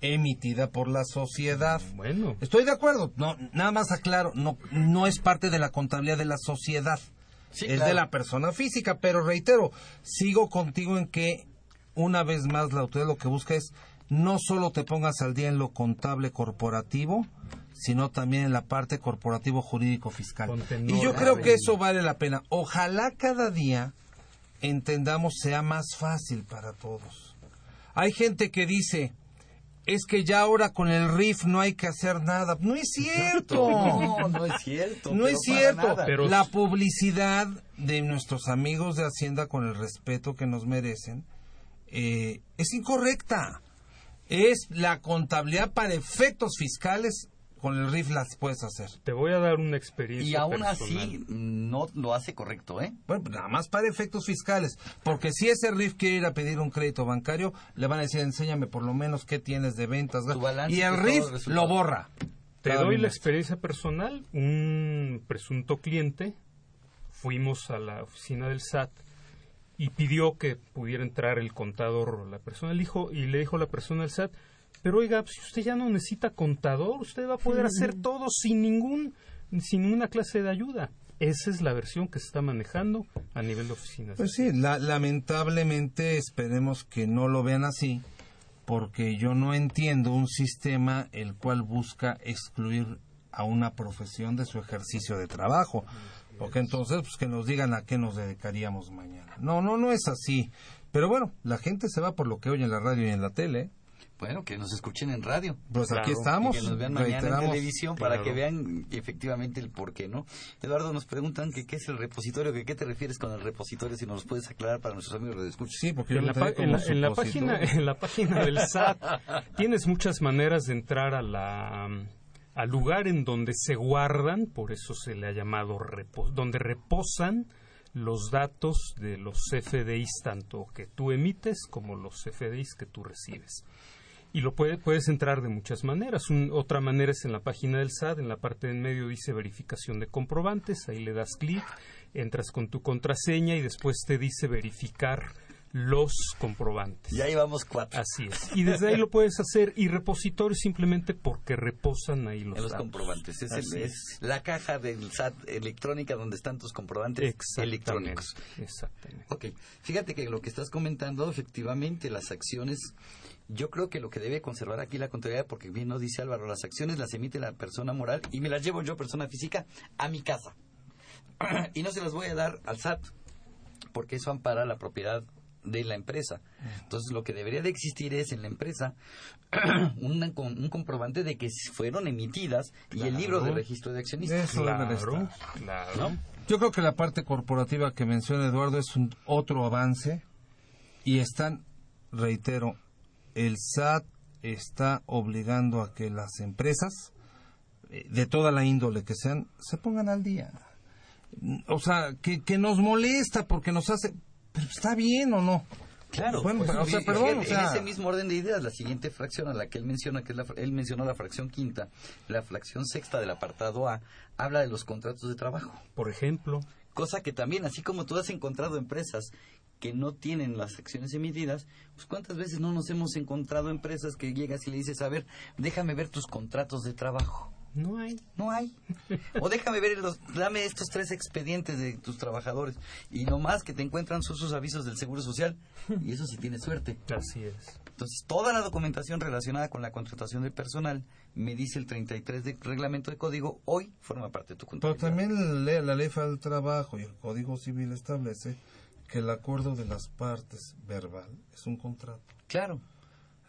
Speaker 4: emitida por la sociedad.
Speaker 3: Bueno,
Speaker 4: Estoy de acuerdo, no, nada más aclaro, no, no es parte de la contabilidad de la sociedad,
Speaker 2: Sí,
Speaker 4: es
Speaker 2: claro.
Speaker 4: de la persona física, pero reitero, sigo contigo en que una vez más la autoridad lo que busca es no solo te pongas al día en lo contable corporativo, sino también en la parte corporativo jurídico fiscal. Y yo creo que eso vale la pena. Ojalá cada día entendamos sea más fácil para todos. Hay gente que dice, es que ya ahora con el RIF no hay que hacer nada. No es cierto. <laughs>
Speaker 2: No, no es cierto.
Speaker 4: No
Speaker 2: pero
Speaker 4: es cierto.
Speaker 3: Pero-
Speaker 4: La publicidad de nuestros amigos de Hacienda con el respeto que nos merecen eh, es incorrecta. Es la contabilidad para efectos fiscales con el RIF las puedes hacer.
Speaker 3: Te voy a dar una experiencia
Speaker 2: Y aún
Speaker 3: personal.
Speaker 2: así no lo hace correcto, ¿eh?
Speaker 4: Bueno, pues nada más para efectos fiscales. Porque si ese RIF quiere ir a pedir un crédito bancario, le van a decir, enséñame por lo menos qué tienes de ventas.
Speaker 2: Tu balance
Speaker 4: y el
Speaker 2: y todo
Speaker 4: RIF
Speaker 2: el resultado.
Speaker 4: lo borra.
Speaker 3: Te doy la experiencia personal. Un presunto cliente, fuimos a la oficina del SAT y pidió que pudiera entrar el contador o la persona. Le dijo, y le dijo la persona del SAT, pero oiga, si usted ya no necesita contador, usted va a poder hacer todo sin ningún, sin ninguna clase de ayuda. Esa es la versión que se está manejando a nivel de oficinas.
Speaker 4: Pues sí, la- lamentablemente esperemos que no lo vean así, porque yo no entiendo un sistema el cual busca excluir a una profesión de su ejercicio de trabajo. Porque entonces, pues que nos digan a qué nos dedicaríamos mañana. No, no, no es así. Pero bueno, la gente se va por lo que oye en la radio y en la tele.
Speaker 2: Bueno, que nos escuchen en radio.
Speaker 4: Pues
Speaker 3: Claro,
Speaker 4: aquí
Speaker 2: Y
Speaker 4: estamos.
Speaker 2: que nos vean mañana en televisión para
Speaker 3: Claro.
Speaker 2: que vean efectivamente el por qué, ¿no? Eduardo, nos preguntan que qué es el repositorio, que qué te refieres con el repositorio, si nos los puedes aclarar para nuestros amigos de escucha.
Speaker 4: Sí, porque yo
Speaker 3: en
Speaker 4: lo
Speaker 3: la, en, la, en la página <laughs> en la página del <laughs> SAT tienes muchas maneras de entrar a la al lugar en donde se guardan por eso se le ha llamado repo- donde reposan los datos de los FDIs tanto que tú emites como los FDIs que tú recibes y lo puede- puedes entrar de muchas maneras. Un- otra manera es en la página del SAT, en la parte de en medio dice verificación de comprobantes, ahí le das clic, entras con tu contraseña y después te dice verificar los comprobantes.
Speaker 2: Ya llevamos cuatro
Speaker 3: Así es. Y desde ahí lo puedes hacer y repositorio simplemente porque reposan ahí los,
Speaker 2: comprobantes. Es, el- es la caja del SAT electrónica donde están tus comprobantes
Speaker 3: Exactamente.
Speaker 2: electrónicos.
Speaker 3: Exactamente.
Speaker 2: Ok, fíjate que lo que estás comentando, efectivamente, las acciones, yo creo que lo que debe conservar aquí la contabilidad, porque bien nos dice Álvaro, las acciones las emite la persona moral y me las llevo yo, persona física, a mi casa. <clears throat> y no se las voy a dar al SAT, porque eso ampara la propiedad de la empresa. Entonces, lo que debería de existir es en la empresa <clears throat> una con- un comprobante de que fueron emitidas y el libro de registro de accionistas.
Speaker 4: Eso debe
Speaker 3: Claro,
Speaker 4: estar.
Speaker 3: claro.
Speaker 4: Yo creo que la parte corporativa que menciona Eduardo es un otro avance y están, reitero, el SAT está obligando a que las empresas eh, de toda la índole que sean se pongan al día. O sea, que, que nos molesta porque nos hace... Pero está bien o no.
Speaker 2: Claro,
Speaker 4: Bueno,
Speaker 2: pues,
Speaker 4: o sea, perdón, o
Speaker 2: en
Speaker 4: sea-
Speaker 2: ese mismo orden de ideas, la siguiente fracción a la que él menciona, que es la, él mencionó la fracción quinta, la fracción sexta del apartado A, habla de los contratos de trabajo.
Speaker 3: Por ejemplo,
Speaker 2: Cosa que también, así como tú has encontrado empresas que no tienen las acciones emitidas, pues cuántas veces no nos hemos encontrado empresas que llegas y le dices, a ver, déjame ver tus contratos de trabajo.
Speaker 3: No hay.
Speaker 2: No hay. O déjame ver, los, dame estos tres expedientes de tus trabajadores. Y nomás que te encuentran sus, sus avisos del Seguro Social. Y eso sí tiene suerte.
Speaker 3: Así es.
Speaker 2: Entonces, toda la documentación relacionada con la contratación del personal, me dice el 33 del reglamento de código, hoy forma parte de tu
Speaker 4: Pero
Speaker 2: contabilidad.
Speaker 4: también la ley, la ley federal del trabajo y el Código Civil establece que el acuerdo de las partes verbal es un contrato.
Speaker 2: Claro.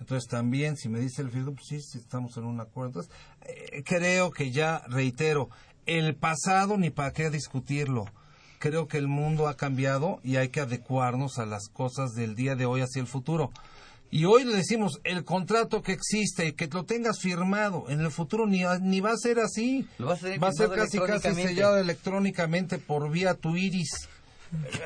Speaker 4: Entonces también, si me dice el fisco, pues sí, sí, estamos en un acuerdo. Entonces, eh, creo que ya, reitero, el pasado ni para qué discutirlo. Creo que el mundo ha cambiado y hay que adecuarnos a las cosas del día de hoy hacia el futuro. Y hoy le decimos, el contrato que existe, que lo tengas firmado, en el futuro ni, ni va a ser así.
Speaker 2: Lo vas a tener
Speaker 4: va a ser casi, casi sellado electrónicamente por vía tu iris.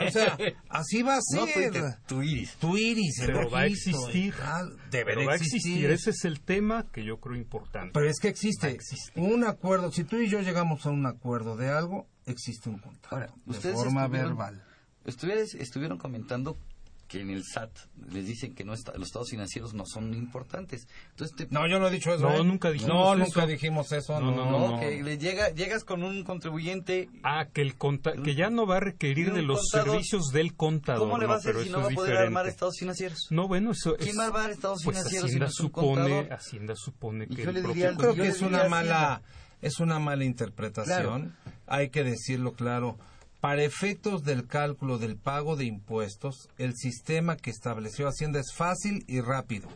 Speaker 4: O sea, así va a ser.
Speaker 2: No tu iris.
Speaker 4: Tu iris, el
Speaker 3: Pero va a existir.
Speaker 4: tal.
Speaker 3: Pero
Speaker 4: Deberá
Speaker 3: va a
Speaker 4: existir.
Speaker 3: existir. Ese es el tema que yo creo importante.
Speaker 4: Pero es que existe un acuerdo. Si tú y yo llegamos a un acuerdo de algo, existe un contrato.
Speaker 2: Ahora,
Speaker 4: de forma
Speaker 2: estuvieron-
Speaker 4: verbal.
Speaker 2: Estuvieron comentando que en el SAT les dicen que no está- los estados financieros no son importantes. Entonces te-
Speaker 4: No, yo no he dicho eso.
Speaker 3: No,
Speaker 4: ¿eh?
Speaker 3: nunca dijimos
Speaker 4: No,
Speaker 3: eso.
Speaker 4: nunca dijimos eso.
Speaker 3: No,
Speaker 4: No,
Speaker 3: no,
Speaker 2: no,
Speaker 3: no.
Speaker 2: que le llega, llegas con un contribuyente.
Speaker 3: Ah, que, el conta- que ya no va a requerir de los
Speaker 2: contador.
Speaker 3: servicios del contador.
Speaker 2: ¿Cómo le va a
Speaker 3: no,
Speaker 2: hacer si
Speaker 3: eso
Speaker 2: no va a
Speaker 3: es
Speaker 2: poder
Speaker 3: diferente.
Speaker 2: armar estados financieros?
Speaker 3: No, bueno, eso
Speaker 2: ¿Quién
Speaker 3: es...
Speaker 2: va a armar estados
Speaker 3: pues
Speaker 2: financieros si
Speaker 3: Hacienda
Speaker 2: un
Speaker 3: supone? Hacienda supone que
Speaker 2: yo
Speaker 3: el
Speaker 2: le
Speaker 3: propio
Speaker 2: diría al-
Speaker 4: Yo creo que es una mala, es una mala interpretación.
Speaker 2: Claro.
Speaker 4: Hay que decirlo claro. Para efectos del cálculo del pago de impuestos, el sistema que estableció Hacienda es fácil y rápido.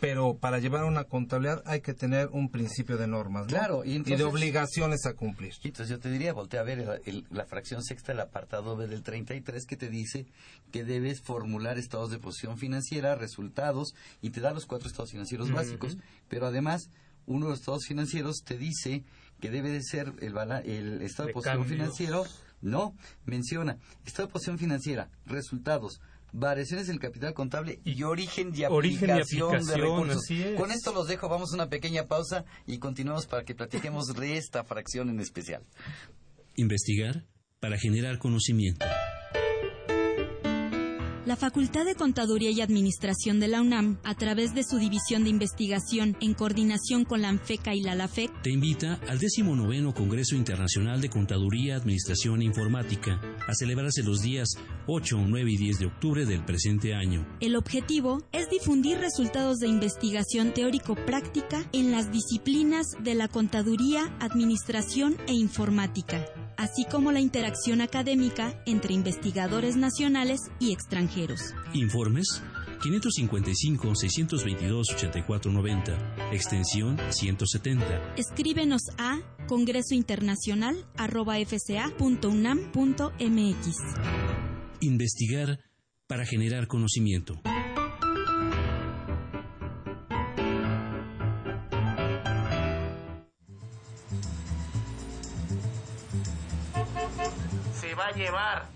Speaker 4: Pero para llevar una contabilidad hay que tener un principio de normas, ¿no?
Speaker 2: Claro, y
Speaker 4: de obligaciones a cumplir.
Speaker 2: Entonces yo te diría, voltea a ver el- el- la fracción sexta del apartado B del 33 que te dice que debes formular estados de posición financiera, resultados, y te da los cuatro estados financieros básicos. Pero además, uno de los estados financieros te dice que debe de ser el, bala- el estado de,
Speaker 3: De
Speaker 2: posición
Speaker 3: cambios.
Speaker 2: financiero. No, menciona estado de posición financiera, resultados, variaciones del capital contable y origen y
Speaker 3: Origen y
Speaker 2: aplicación, de recursos.
Speaker 3: así es.
Speaker 2: Con esto los dejo, vamos a una pequeña pausa y continuamos para que platiquemos de esta fracción en especial.
Speaker 6: Investigar para generar conocimiento.
Speaker 7: La Facultad de Contaduría y Administración de la UNAM, a través de su División de Investigación en coordinación con la ANFECA y la LAFEC,
Speaker 6: Te invita al 19 Congreso Internacional de Contaduría, Administración e Informática, a celebrarse los días 8, 9 y 10 de octubre del presente año.
Speaker 7: el objetivo es difundir resultados de investigación teórico-práctica en las disciplinas de la contaduría, administración e informática, así como la interacción académica entre investigadores nacionales y extranjeros.
Speaker 6: Informes 555-622-8490, extensión 170.
Speaker 7: Escríbenos a congresointernacional.fca.unam.mx.
Speaker 6: Investigar para generar conocimiento.
Speaker 8: se va a llevar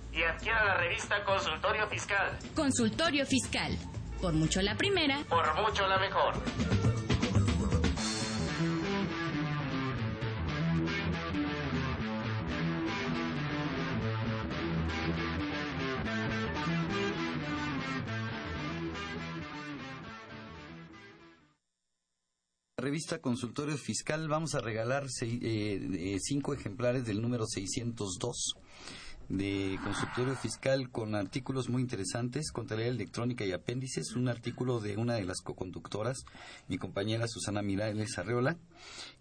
Speaker 8: y adquiera la revista Consultorio Fiscal.
Speaker 9: Consultorio Fiscal. Por mucho la primera,
Speaker 8: Por mucho la mejor.
Speaker 2: La revista Consultorio Fiscal vamos a regalar eh, eh, cinco ejemplares del número 602 de Consultorio Fiscal con artículos muy interesantes, contabilidad electrónica y apéndices, un artículo de una de las coconductoras, mi compañera Susana Mirales Arreola,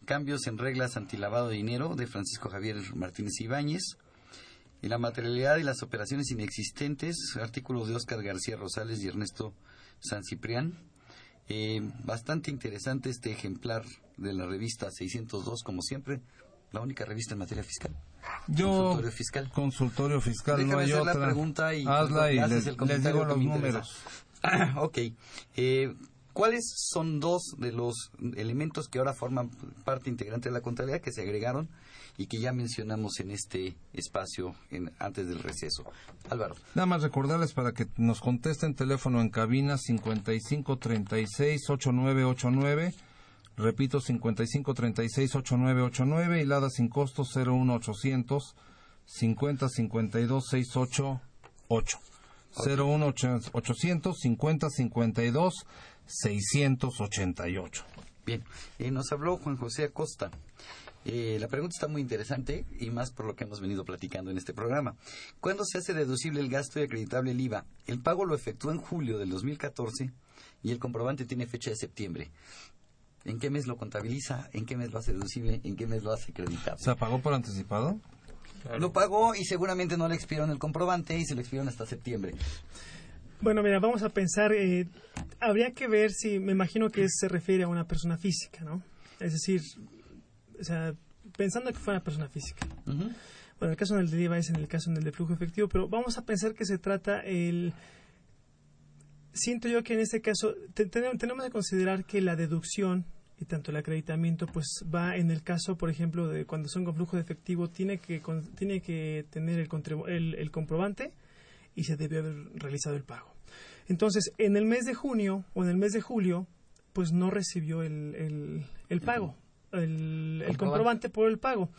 Speaker 2: cambios en reglas antilavado de dinero de Francisco Javier Martínez Ibáñez, y la materialidad y las operaciones inexistentes, artículos de Óscar García Rosales y Ernesto San Ciprián. Eh, bastante interesante este ejemplar de la revista 602, como siempre, la única revista en materia fiscal.
Speaker 4: Yo,
Speaker 2: Consultorio fiscal.
Speaker 4: consultorio fiscal, no hay
Speaker 2: hacer la
Speaker 4: otra.
Speaker 2: pregunta y
Speaker 4: Hazla y
Speaker 2: haces
Speaker 4: les,
Speaker 2: el
Speaker 4: les digo los números. <clears throat>
Speaker 2: ok. Eh, ¿Cuáles son dos de los elementos que ahora forman parte integrante de la contabilidad que se agregaron y que ya mencionamos en este espacio en- antes del receso? Álvaro.
Speaker 4: Nada más recordarles para que nos contesten teléfono en cabina 5536-8989. Repito, 5536-8989 y Lada sin costo 01800 50 52 688. 01800 50 52 688.
Speaker 2: Bien, eh, nos habló Juan José Acosta. Eh, la pregunta está muy interesante y más por lo que hemos venido platicando en este programa. ¿Cuándo se hace deducible el gasto y acreditable el IVA? El pago lo efectúa en julio del 2014 y el comprobante tiene fecha de septiembre. ¿En qué mes lo contabiliza? ¿En qué mes lo hace deducible? ¿En qué mes lo hace acreditable?
Speaker 4: ¿Se pagó por anticipado?
Speaker 2: Lo pagó y seguramente no le expiraron el comprobante y se lo expiraron hasta septiembre.
Speaker 5: Bueno, mira, vamos a pensar, eh, habría que ver si, me imagino que se refiere a una persona física, ¿no? Es decir, o sea, pensando que fuera una persona física. Bueno, el caso del de IVA es en el caso del de flujo efectivo, pero vamos a pensar que se trata el siento yo que en este caso tenemos que considerar que la deducción y tanto el acreditamiento pues va en el caso por ejemplo de cuando son con flujo de efectivo tiene que tiene que tener el, el, comprobante y se debe haber realizado el pago. Entonces en el mes de junio o en el mes de julio pues no recibió el, el, pago el, comprobante por el pago.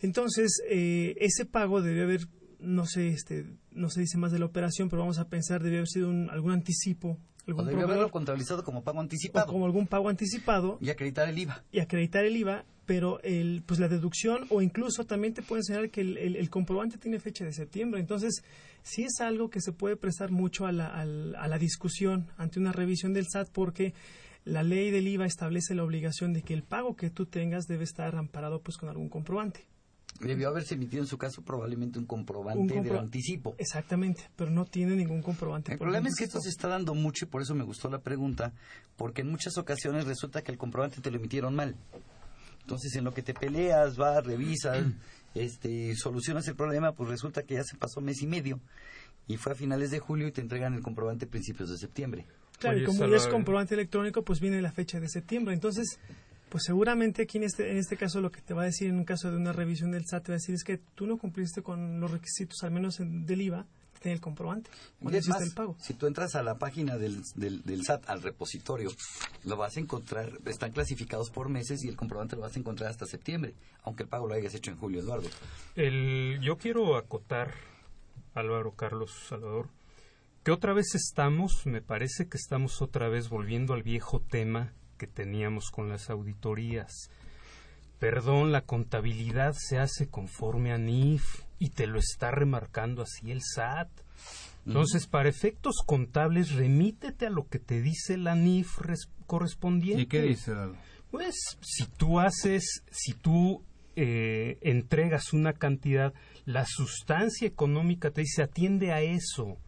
Speaker 5: Entonces eh, ese pago debe haber no sé este no se dice más de la operación pero vamos a pensar debe haber sido un, algún anticipo
Speaker 2: o debió haberlo contabilizado como pago anticipado.
Speaker 5: O como algún pago anticipado.
Speaker 2: Y acreditar el IVA.
Speaker 5: Y acreditar el IVA, pero el, pues la deducción o incluso también te puede enseñar que el, comprobante tiene fecha de septiembre. Entonces, sí es algo que se puede prestar mucho a la, a la discusión ante una revisión del SAT porque la ley del IVA establece la obligación de que el pago que tú tengas debe estar amparado pues con algún comprobante.
Speaker 2: Debió haberse emitido en su caso probablemente un comprobante de anticipo.
Speaker 5: Exactamente, pero no tiene ningún comprobante.
Speaker 2: El problema es que esto se está dando mucho y por eso me gustó la pregunta, porque en muchas ocasiones resulta que el comprobante te lo emitieron mal. Entonces, en lo que te peleas, vas, revisas, <clears throat> este, solucionas el problema, pues resulta que ya se pasó mes y medio y fue a finales de julio y te entregan el comprobante a principios de septiembre.
Speaker 5: Claro, y como ya es comprobante electrónico, pues viene la fecha de septiembre. Entonces, pues seguramente aquí en este, en este caso lo que te va a decir en un caso de una revisión del SAT te va a decir es que tú no cumpliste con los requisitos, al menos del IVA, de el comprobante.
Speaker 2: el pago. Si tú entras a la página del, del, SAT, al repositorio, lo vas a encontrar, están clasificados por meses y el comprobante lo vas a encontrar hasta septiembre, aunque el pago lo hayas hecho en julio, Eduardo.
Speaker 3: El, yo quiero acotar, Álvaro, Carlos, Salvador, que otra vez estamos, me parece que estamos otra vez volviendo al viejo tema que teníamos con las auditorías. Perdón, la contabilidad se hace conforme a NIF y te lo está remarcando así el SAT. Entonces, para efectos contables, remítete a lo que te dice la NIF correspondiente.
Speaker 4: ¿Y qué dice?
Speaker 3: Pues, si tú haces, si tú eh, entregas una cantidad, la sustancia económica te dice atiende a eso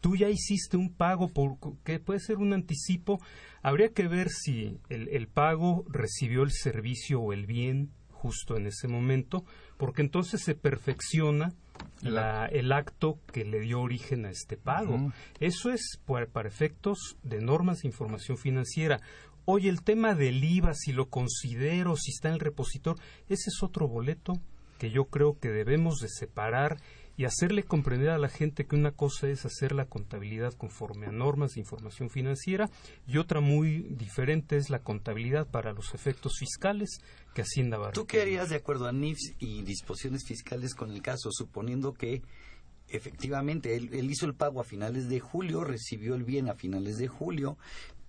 Speaker 3: tú ya hiciste un pago por que puede ser un anticipo, habría que ver si el, el, pago recibió el servicio o el bien justo en ese momento, porque entonces se perfecciona la, el acto que le dio origen a este pago. Eso es para, efectos de normas de información financiera. Oye, el tema del IVA, si lo considero, si está en el repositor, ese es otro boleto que yo creo que debemos de separar y hacerle comprender a la gente que una cosa es hacer la contabilidad conforme a normas de información financiera y otra muy diferente es la contabilidad para los efectos fiscales que Hacienda va a
Speaker 2: ¿Tú qué harías de acuerdo a NIFS y disposiciones fiscales con el caso, suponiendo que efectivamente él, él hizo el pago a finales de julio, recibió el bien a finales de julio,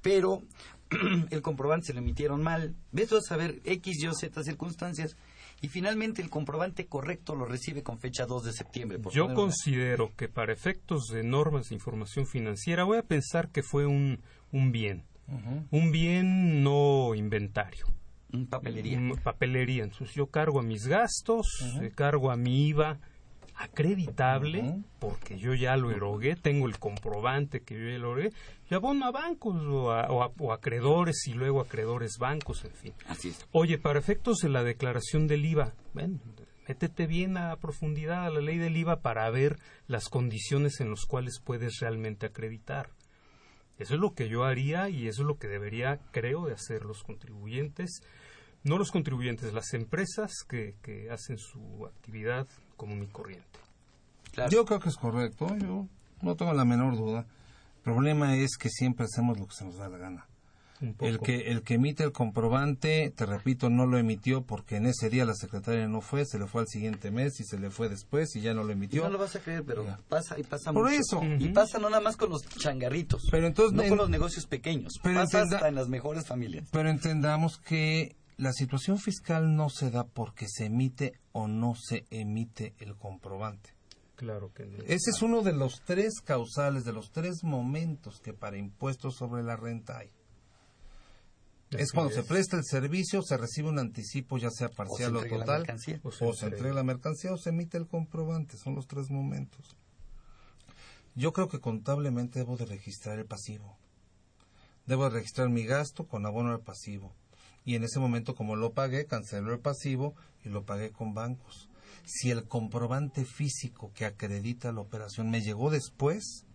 Speaker 2: pero <clears throat> el comprobante se lo emitieron mal. Ves a saber X, Y, Z circunstancias y finalmente el comprobante correcto lo recibe con fecha 2 de septiembre.
Speaker 3: Yo considero que para efectos de normas de información financiera voy a pensar que fue un, un bien, un bien no inventario.
Speaker 2: papelería.
Speaker 3: papelería. Entonces yo cargo a mis gastos, eh, cargo a mi IVA, acreditable, porque yo ya lo erogué, tengo el comprobante que yo ya lo erogué, y abono a bancos o, a, acreedores y luego acreedores bancos, en fin.
Speaker 2: Así es.
Speaker 3: Oye, para efectos de la declaración del IVA, bueno, métete bien a profundidad a la ley del IVA para ver las condiciones en las cuales puedes realmente acreditar. Eso es lo que yo haría y eso es lo que debería, creo, de hacer los contribuyentes no los contribuyentes, las empresas que, que hacen su actividad común y corriente.
Speaker 4: Yo creo que es correcto, yo no tengo la menor duda. El problema es que siempre hacemos lo que se nos da la gana. El que, el que emite el comprobante, te repito, no lo emitió porque en ese día la secretaria no fue, se le fue al siguiente mes y se le fue después y ya no lo emitió.
Speaker 2: no lo vas a creer, pero pasa y pasa
Speaker 4: Por
Speaker 2: mucho.
Speaker 4: eso.
Speaker 2: Y pasa no nada más con los changarritos,
Speaker 4: pero entonces,
Speaker 2: no con los negocios pequeños, pero pasa hasta en las mejores familias.
Speaker 4: Pero entendamos que la situación fiscal no se da porque se emite o no se emite el comprobante.
Speaker 3: Claro que no.
Speaker 4: Ese es uno de los tres causales, de los tres momentos que para impuestos sobre la renta hay. es cuando se presta el servicio, se recibe un anticipo, ya sea parcial o, total, o se, o se entrega la mercancía o se emite el comprobante. Son los tres momentos. Yo creo que contablemente debo de registrar el pasivo. Debo de registrar mi gasto con abono al pasivo y en ese momento como lo pagué, canceló el pasivo y lo pagué con bancos. Si el comprobante físico que acredita la operación me llegó después,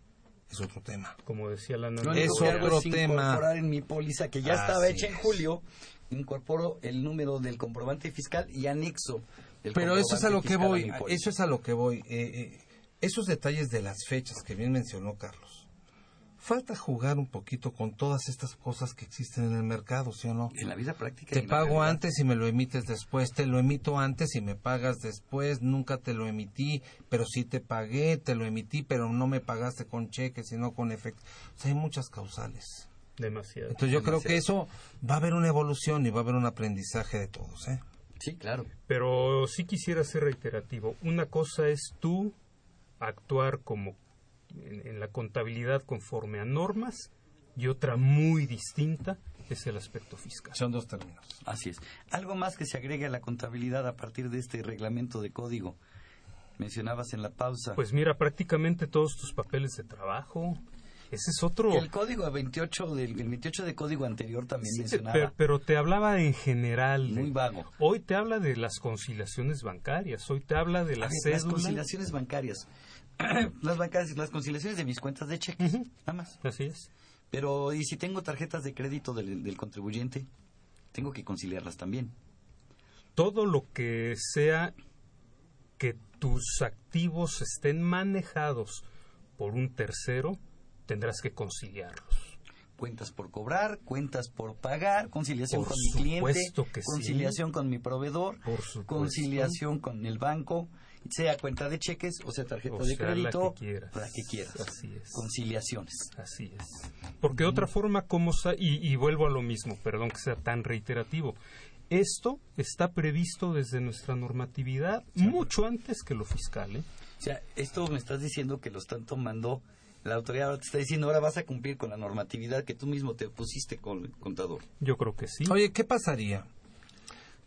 Speaker 4: es otro tema.
Speaker 3: Como decía la nana.
Speaker 4: Es otro
Speaker 2: es
Speaker 4: tema.
Speaker 2: incorporar en mi póliza que ya estaba hecha en julio, incorporo el número del comprobante fiscal y anexo el
Speaker 4: Pero eso es a lo que voy, eso es a lo que voy. Eh, eh, esos detalles de las fechas que bien mencionó Carlos. Falta jugar un poquito con todas estas cosas que existen en el mercado, ¿sí o no?
Speaker 2: En la vida práctica.
Speaker 4: Te pago
Speaker 2: realidad.
Speaker 4: antes y me lo emites después, te lo emito antes y me pagas después, nunca te lo emití, pero sí te pagué, te lo emití, pero no me pagaste con cheque, sino con efecto. O sea, hay muchas causales.
Speaker 3: Demasiado.
Speaker 4: Entonces yo creo que eso va a haber una evolución y va a haber un aprendizaje de todos, ¿eh?
Speaker 2: Sí, claro.
Speaker 3: Pero sí quisiera ser reiterativo. Una cosa es tú actuar como en, en la contabilidad conforme a normas y otra muy distinta es el aspecto fiscal.
Speaker 4: Son dos términos.
Speaker 2: Así es. Algo más que se agregue a la contabilidad a partir de este reglamento de código. Mencionabas en la pausa.
Speaker 3: Pues mira, prácticamente todos tus papeles de trabajo. Ese es otro.
Speaker 2: el código 28 del el 28 de código anterior también
Speaker 3: Sí,
Speaker 2: mencionaba.
Speaker 3: pero, pero te hablaba en general.
Speaker 2: muy vago.
Speaker 3: Hoy te habla de las conciliaciones bancarias, hoy te habla de
Speaker 2: A
Speaker 3: la
Speaker 2: ver, las conciliaciones bancarias. <clears throat> las bancarias, las conciliaciones de mis cuentas de cheques, nada más.
Speaker 3: Así es.
Speaker 2: Pero y si tengo tarjetas de crédito del, del contribuyente, tengo que conciliarlas también.
Speaker 3: Todo lo que sea que tus activos estén manejados por un tercero, tendrás que conciliarlos.
Speaker 2: Cuentas por cobrar, cuentas por pagar, conciliación
Speaker 3: Por
Speaker 2: con mi cliente,
Speaker 3: que sí.
Speaker 2: conciliación con mi proveedor,
Speaker 3: Por
Speaker 2: conciliación con el banco, sea cuenta de cheques o sea tarjeta
Speaker 3: O
Speaker 2: de
Speaker 3: sea, la
Speaker 2: crédito,
Speaker 3: que quieras.
Speaker 2: la que quieras.
Speaker 3: Así es.
Speaker 2: Conciliaciones.
Speaker 3: Así es. Porque de otra forma, ¿cómo sa- y, y vuelvo a lo mismo, perdón que sea tan reiterativo. Esto está previsto desde nuestra normatividad mucho antes que lo fiscal. ¿eh?
Speaker 2: O sea, esto me estás diciendo que lo están tomando, la autoridad ahora te está diciendo, ahora vas a cumplir con la normatividad que tú mismo te pusiste con el contador.
Speaker 3: Yo creo que sí.
Speaker 4: Oye, ¿qué pasaría?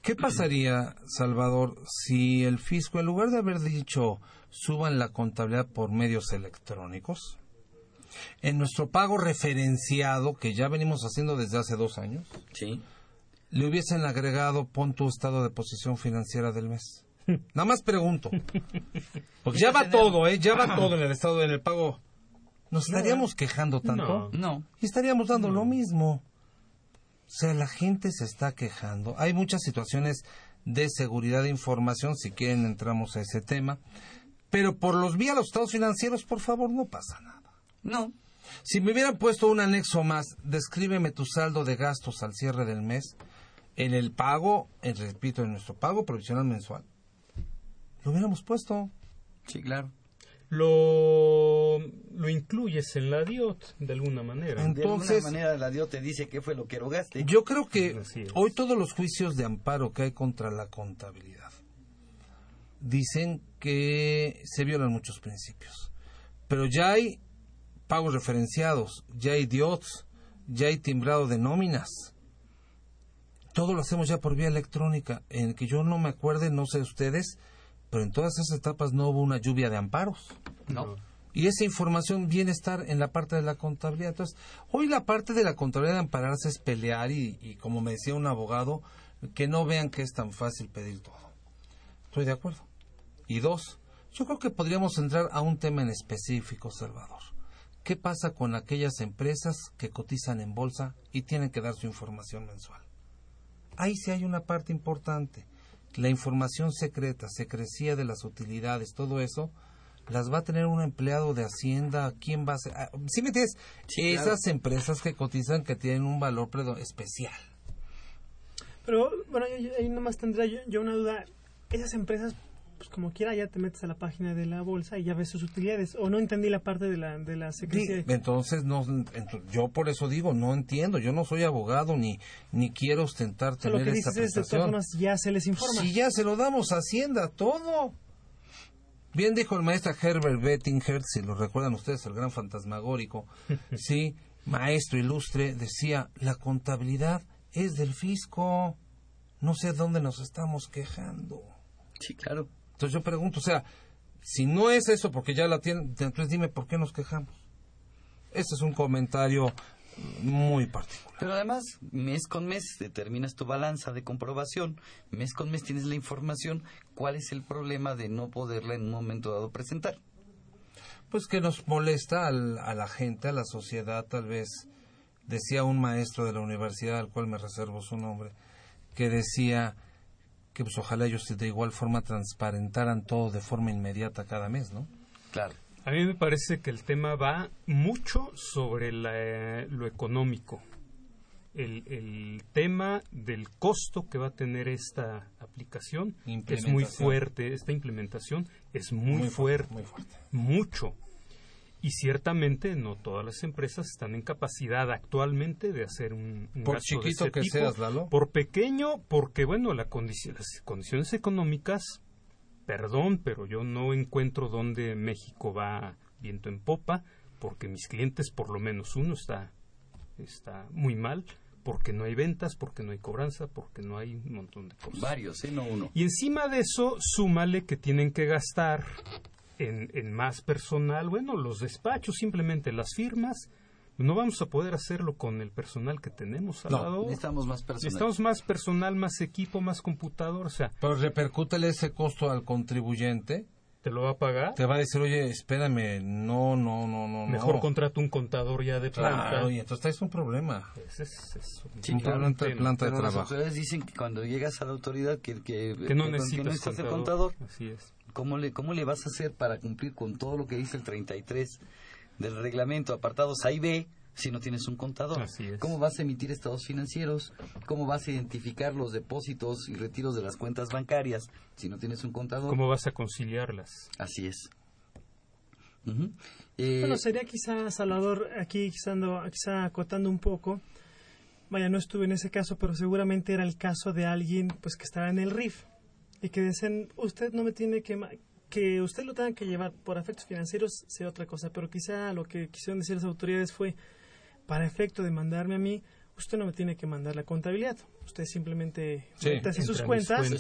Speaker 4: ¿Qué pasaría, Salvador, si el fisco, en lugar de haber dicho suban la contabilidad por medios electrónicos, en nuestro pago referenciado, que ya venimos haciendo desde hace dos años,
Speaker 2: Sí.
Speaker 4: le hubiesen agregado pon tu estado de posición financiera del mes? <laughs> Nada más pregunto. <laughs> Porque ya va todo, ¿eh? Ya va todo en el estado, en el pago. ¿Nos estaríamos quejando tanto?
Speaker 3: No.
Speaker 2: No.
Speaker 4: Y estaríamos dando lo mismo. O sea, la gente se está quejando. Hay muchas situaciones de seguridad de información, si quieren entramos a ese tema. Pero por los vía los estados financieros, por favor, no pasa nada.
Speaker 2: No.
Speaker 4: Si me hubieran puesto un anexo más, descríbeme tu saldo de gastos al cierre del mes, en el pago, en, repito, en nuestro pago provisional mensual. Lo hubiéramos puesto.
Speaker 2: Sí, claro.
Speaker 3: Lo, lo incluyes en la DIOT de alguna manera.
Speaker 2: De
Speaker 4: Entonces-
Speaker 2: alguna manera la DIO te dice qué fue lo que erogaste.
Speaker 4: Yo creo que hoy todos los juicios de amparo que hay contra la contabilidad dicen que se violan muchos principios. Pero ya hay pagos referenciados, ya hay DIOTs, ya hay timbrado de nóminas. Todo lo hacemos ya por vía electrónica. En que yo no me acuerde, no sé ustedes, pero en todas esas etapas no hubo una lluvia de amparos.
Speaker 2: No.
Speaker 4: Y esa información viene a estar en la parte de la contabilidad. Entonces, hoy la parte de la contabilidad de ampararse es pelear y, y, como me decía un abogado, que no vean que es tan fácil pedir todo. Estoy de acuerdo. Y dos, yo creo que podríamos entrar a un tema en específico, Salvador. ¿Qué pasa con aquellas empresas que cotizan en bolsa y tienen que dar su información mensual? Ahí sí hay una parte importante. La información secreta, secrecía de las utilidades, todo eso, las va a tener un empleado de Hacienda. ¿Quién va a ser? Ah, ¿Sí me entiendes?
Speaker 2: Sí,
Speaker 4: Esas
Speaker 2: claro.
Speaker 4: empresas que cotizan que tienen un valor predo- especial.
Speaker 5: Pero bueno, yo- yo- ahí nomás tendría yo, yo una duda. Esas empresas, pues como quiera, ya te metes a la página de la bolsa y ya ves sus utilidades. O no entendí la parte de la, de la secrecía.
Speaker 4: Sí, entonces, no, yo por eso digo, no entiendo. Yo no soy abogado ni, ni quiero ostentar
Speaker 5: O sea, lo
Speaker 4: tener
Speaker 5: que
Speaker 4: esta
Speaker 5: dices es, de todas
Speaker 4: prestación.
Speaker 5: formas, ya se les informa.
Speaker 4: Si ya se lo damos a Hacienda, todo. Bien dijo el maestro Herbert Bettinger, si lo recuerdan ustedes, el gran fantasmagórico, <laughs> sí, maestro ilustre, decía, la contabilidad es del fisco, no sé dónde nos estamos quejando.
Speaker 2: Sí, claro.
Speaker 4: Entonces yo pregunto, o sea, si no es eso porque ya la tienen, entonces dime por qué nos quejamos. Este es un comentario muy particular.
Speaker 2: Pero además, mes con mes determinas tu balanza de comprobación, mes con mes tienes la información, cuál es el problema de no poderla en un momento dado presentar.
Speaker 4: pues que nos molesta al- a la gente, a la sociedad, tal vez. Decía un maestro de la universidad, al cual me reservo su nombre, que decía que pues ojalá ellos de igual forma transparentaran todo de forma inmediata cada mes, ¿no?
Speaker 2: Claro.
Speaker 3: A mí me parece que el tema va mucho sobre la- lo económico. El, el tema del costo que va a tener esta aplicación es muy fuerte, esta implementación es muy,
Speaker 4: Muy
Speaker 3: fuerte,
Speaker 4: fuerte, muy fuerte.
Speaker 3: mucho. Y ciertamente no todas las empresas están en capacidad actualmente de hacer un, un
Speaker 4: Por
Speaker 3: gasto de
Speaker 4: chiquito
Speaker 3: ese
Speaker 4: que
Speaker 3: tipo.
Speaker 4: seas, Lalo.
Speaker 3: Por pequeño, porque bueno, la condici- las condiciones económicas, perdón, pero yo no encuentro dónde México va viento en popa, porque mis clientes, por lo menos uno, está, está muy mal, porque no hay ventas, porque no hay cobranza, porque no hay un montón de cosas.
Speaker 2: Varios, ¿eh? No uno.
Speaker 3: Y encima de eso, súmale que tienen que gastar en, en más personal, bueno, los despachos, simplemente las firmas. No vamos a poder hacerlo con el personal que tenemos al
Speaker 4: No,
Speaker 3: lado.
Speaker 2: Necesitamos más personas.
Speaker 3: Necesitamos más personal, más equipo, más computador. O sea,
Speaker 4: Pero repercútele ese costo al contribuyente.
Speaker 3: ¿te lo va a pagar?
Speaker 4: Te va a decir, oye, espérame, no, no, no, no.
Speaker 3: Mejor
Speaker 4: no.
Speaker 3: contrato un contador ya de planta.
Speaker 4: Claro, y entonces es un problema.
Speaker 3: Ese es, es un
Speaker 2: Sí,
Speaker 4: un problema de planta de
Speaker 2: Pero las
Speaker 4: trabajo.
Speaker 2: autoridades dicen que cuando llegas a la autoridad que, que,
Speaker 3: Que no
Speaker 2: que- que
Speaker 3: necesitas
Speaker 2: el
Speaker 3: contador.
Speaker 2: contador,
Speaker 3: Así es.
Speaker 2: ¿cómo le, ¿cómo le vas a hacer para cumplir con todo lo que dice el 33 del reglamento, apartados A y B, si no tienes un contador?
Speaker 3: Así es.
Speaker 2: ¿Cómo vas a emitir estados financieros? ¿Cómo vas a identificar los depósitos y retiros de las cuentas bancarias si no tienes un contador?
Speaker 3: ¿Cómo vas a conciliarlas?
Speaker 2: Así es. Eh,
Speaker 5: Bueno, sería quizá, Salvador, aquí quizá, ando- quizá acotando un poco. Vaya, no estuve en ese caso, pero seguramente era el caso de alguien pues que estaba en el RIF y que decían, usted no me tiene que... Que usted lo tenga que llevar por efectos financieros sea otra cosa, pero quizá lo que quisieron decir las autoridades fue, para efecto de mandarme a mí, usted no me tiene que mandar la contabilidad. Usted simplemente
Speaker 4: Sí,
Speaker 5: sus cuentas y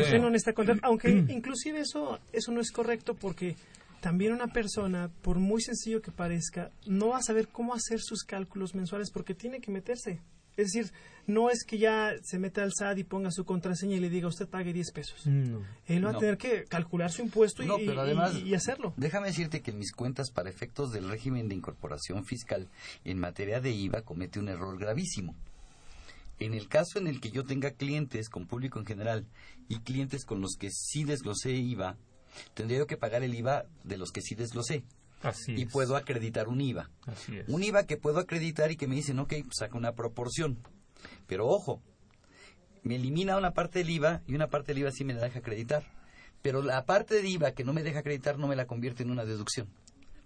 Speaker 5: usted no necesita contar, aunque <clears throat> inclusive eso, eso no es correcto porque también una persona, por muy sencillo que parezca, no va a saber cómo hacer sus cálculos mensuales porque tiene que meterse. Es decir, no es que ya se meta al SAT y ponga su contraseña y le diga usted pague 10 pesos.
Speaker 3: No.
Speaker 5: Él va a tener que calcular su impuesto y,
Speaker 2: No, pero
Speaker 5: y-
Speaker 2: además-
Speaker 5: y- y hacerlo.
Speaker 2: Déjame decirte que en mis cuentas para efectos del régimen de incorporación fiscal en materia de IVA comete un error gravísimo. En el caso en el que yo tenga clientes con público en general y clientes con los que sí desglosé IVA, tendría yo que pagar el IVA de los que sí desglosé
Speaker 3: Así
Speaker 2: y
Speaker 3: es.
Speaker 2: puedo acreditar un IVA.
Speaker 3: Así es.
Speaker 2: Un IVA que puedo acreditar y que me dicen, ok, pues saca una proporción. Pero ojo, me elimina una parte del IVA y una parte del IVA sí me la deja acreditar. Pero la parte de IVA que no me deja acreditar no me la convierte en una deducción.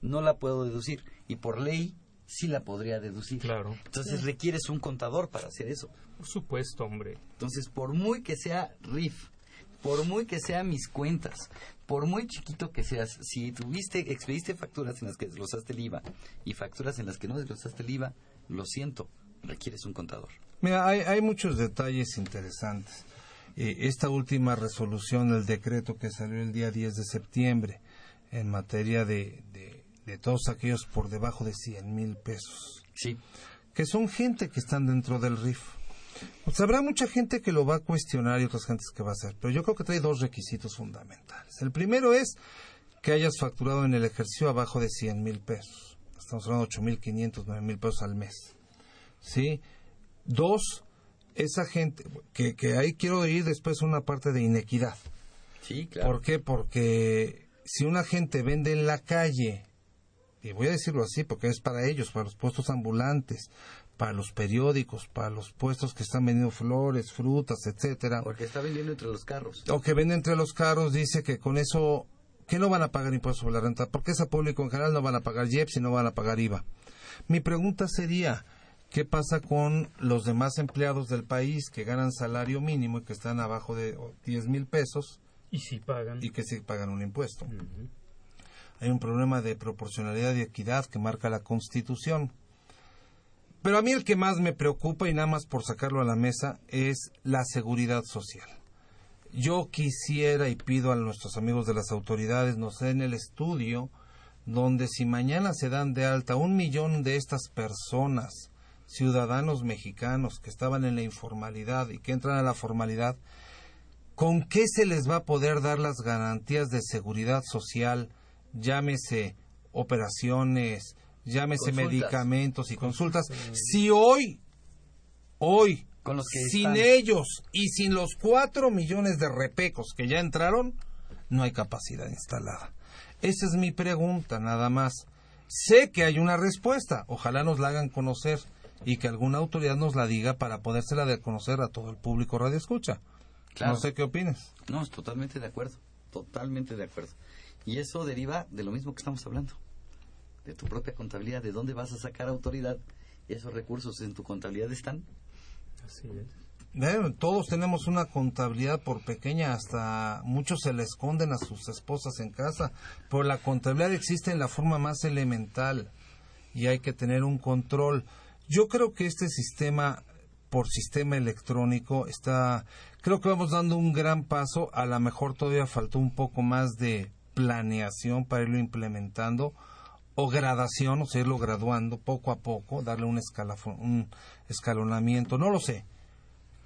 Speaker 2: No la puedo deducir. Y por ley sí la podría deducir.
Speaker 3: Claro.
Speaker 2: Entonces requieres un contador para hacer eso.
Speaker 3: Por supuesto, hombre.
Speaker 2: Entonces, por muy que sea RIF, por muy que sean mis cuentas, por muy chiquito que seas, si tuviste, expediste facturas en las que desglosaste el IVA y facturas en las que no desglosaste el IVA, lo siento, requieres un contador.
Speaker 4: Mira, hay, hay muchos detalles interesantes. Eh, esta última resolución, el decreto que salió el día 10 de septiembre en materia de, de, de todos aquellos por debajo de 100 mil pesos,
Speaker 2: Sí,
Speaker 4: que son gente que están dentro del RIF. Pues habrá mucha gente que lo va a cuestionar y otras gentes que va a hacer, pero yo creo que trae dos requisitos fundamentales. El primero es que hayas facturado en el ejercicio abajo de 100 mil pesos. Estamos hablando de 8 mil 500, 9 mil pesos al mes. ¿Sí? Dos, esa gente, que, que ahí quiero ir después a una parte de inequidad.
Speaker 2: sí, claro.
Speaker 4: ¿Por qué? Porque si una gente vende en la calle, y voy a decirlo así porque es para ellos, para los puestos ambulantes, para los periódicos, para los puestos que están vendiendo flores, frutas, etcétera,
Speaker 2: Porque está vendiendo entre los carros.
Speaker 4: o que venden entre los carros, dice que con eso que no van a pagar impuestos sobre la renta, porque ese público en general no van a pagar IEPS y no van a pagar IVA. Mi pregunta sería, ¿qué pasa con los demás empleados del país que ganan salario mínimo y que están abajo de 10 mil pesos
Speaker 3: Y si pagan.
Speaker 4: y que sí pagan un impuesto? Hay un problema de proporcionalidad y equidad que marca la Constitución. Pero a mí el que más me preocupa, y nada más por sacarlo a la mesa, es la seguridad social. Yo quisiera y pido a nuestros amigos de las autoridades nos den el estudio donde si mañana se dan de alta un millón de estas personas, ciudadanos mexicanos que estaban en la informalidad y que entran a la formalidad, ¿con qué se les va a poder dar las garantías de seguridad social, llámese operaciones, llámese
Speaker 2: Consultas.
Speaker 4: medicamentos y consultas, si hoy, hoy,
Speaker 2: Con los que
Speaker 4: sin
Speaker 2: están.
Speaker 4: ellos y sin los cuatro millones de repecos que ya entraron, no hay capacidad instalada. Esa es mi pregunta, nada más. Sé que hay una respuesta, ojalá nos la hagan conocer y que alguna autoridad nos la diga para podérsela de conocer a todo el público radio escucha.
Speaker 2: Claro.
Speaker 4: No sé qué opinas.
Speaker 2: No, es totalmente de acuerdo, totalmente de acuerdo. Y eso deriva de lo mismo que estamos hablando, de tu propia contabilidad, de dónde vas a sacar autoridad. Esos recursos en tu contabilidad están.
Speaker 3: Así es.
Speaker 4: Ven, todos tenemos una contabilidad por pequeña, hasta muchos se le esconden a sus esposas en casa, pero la contabilidad existe en la forma más elemental y hay que tener un control. Yo creo que este sistema por sistema electrónico está, creo que vamos dando un gran paso, a lo mejor todavía faltó un poco más de planeación para irlo implementando o gradación, o sea, irlo graduando poco a poco, darle un, escalafón, un escalonamiento, no lo sé.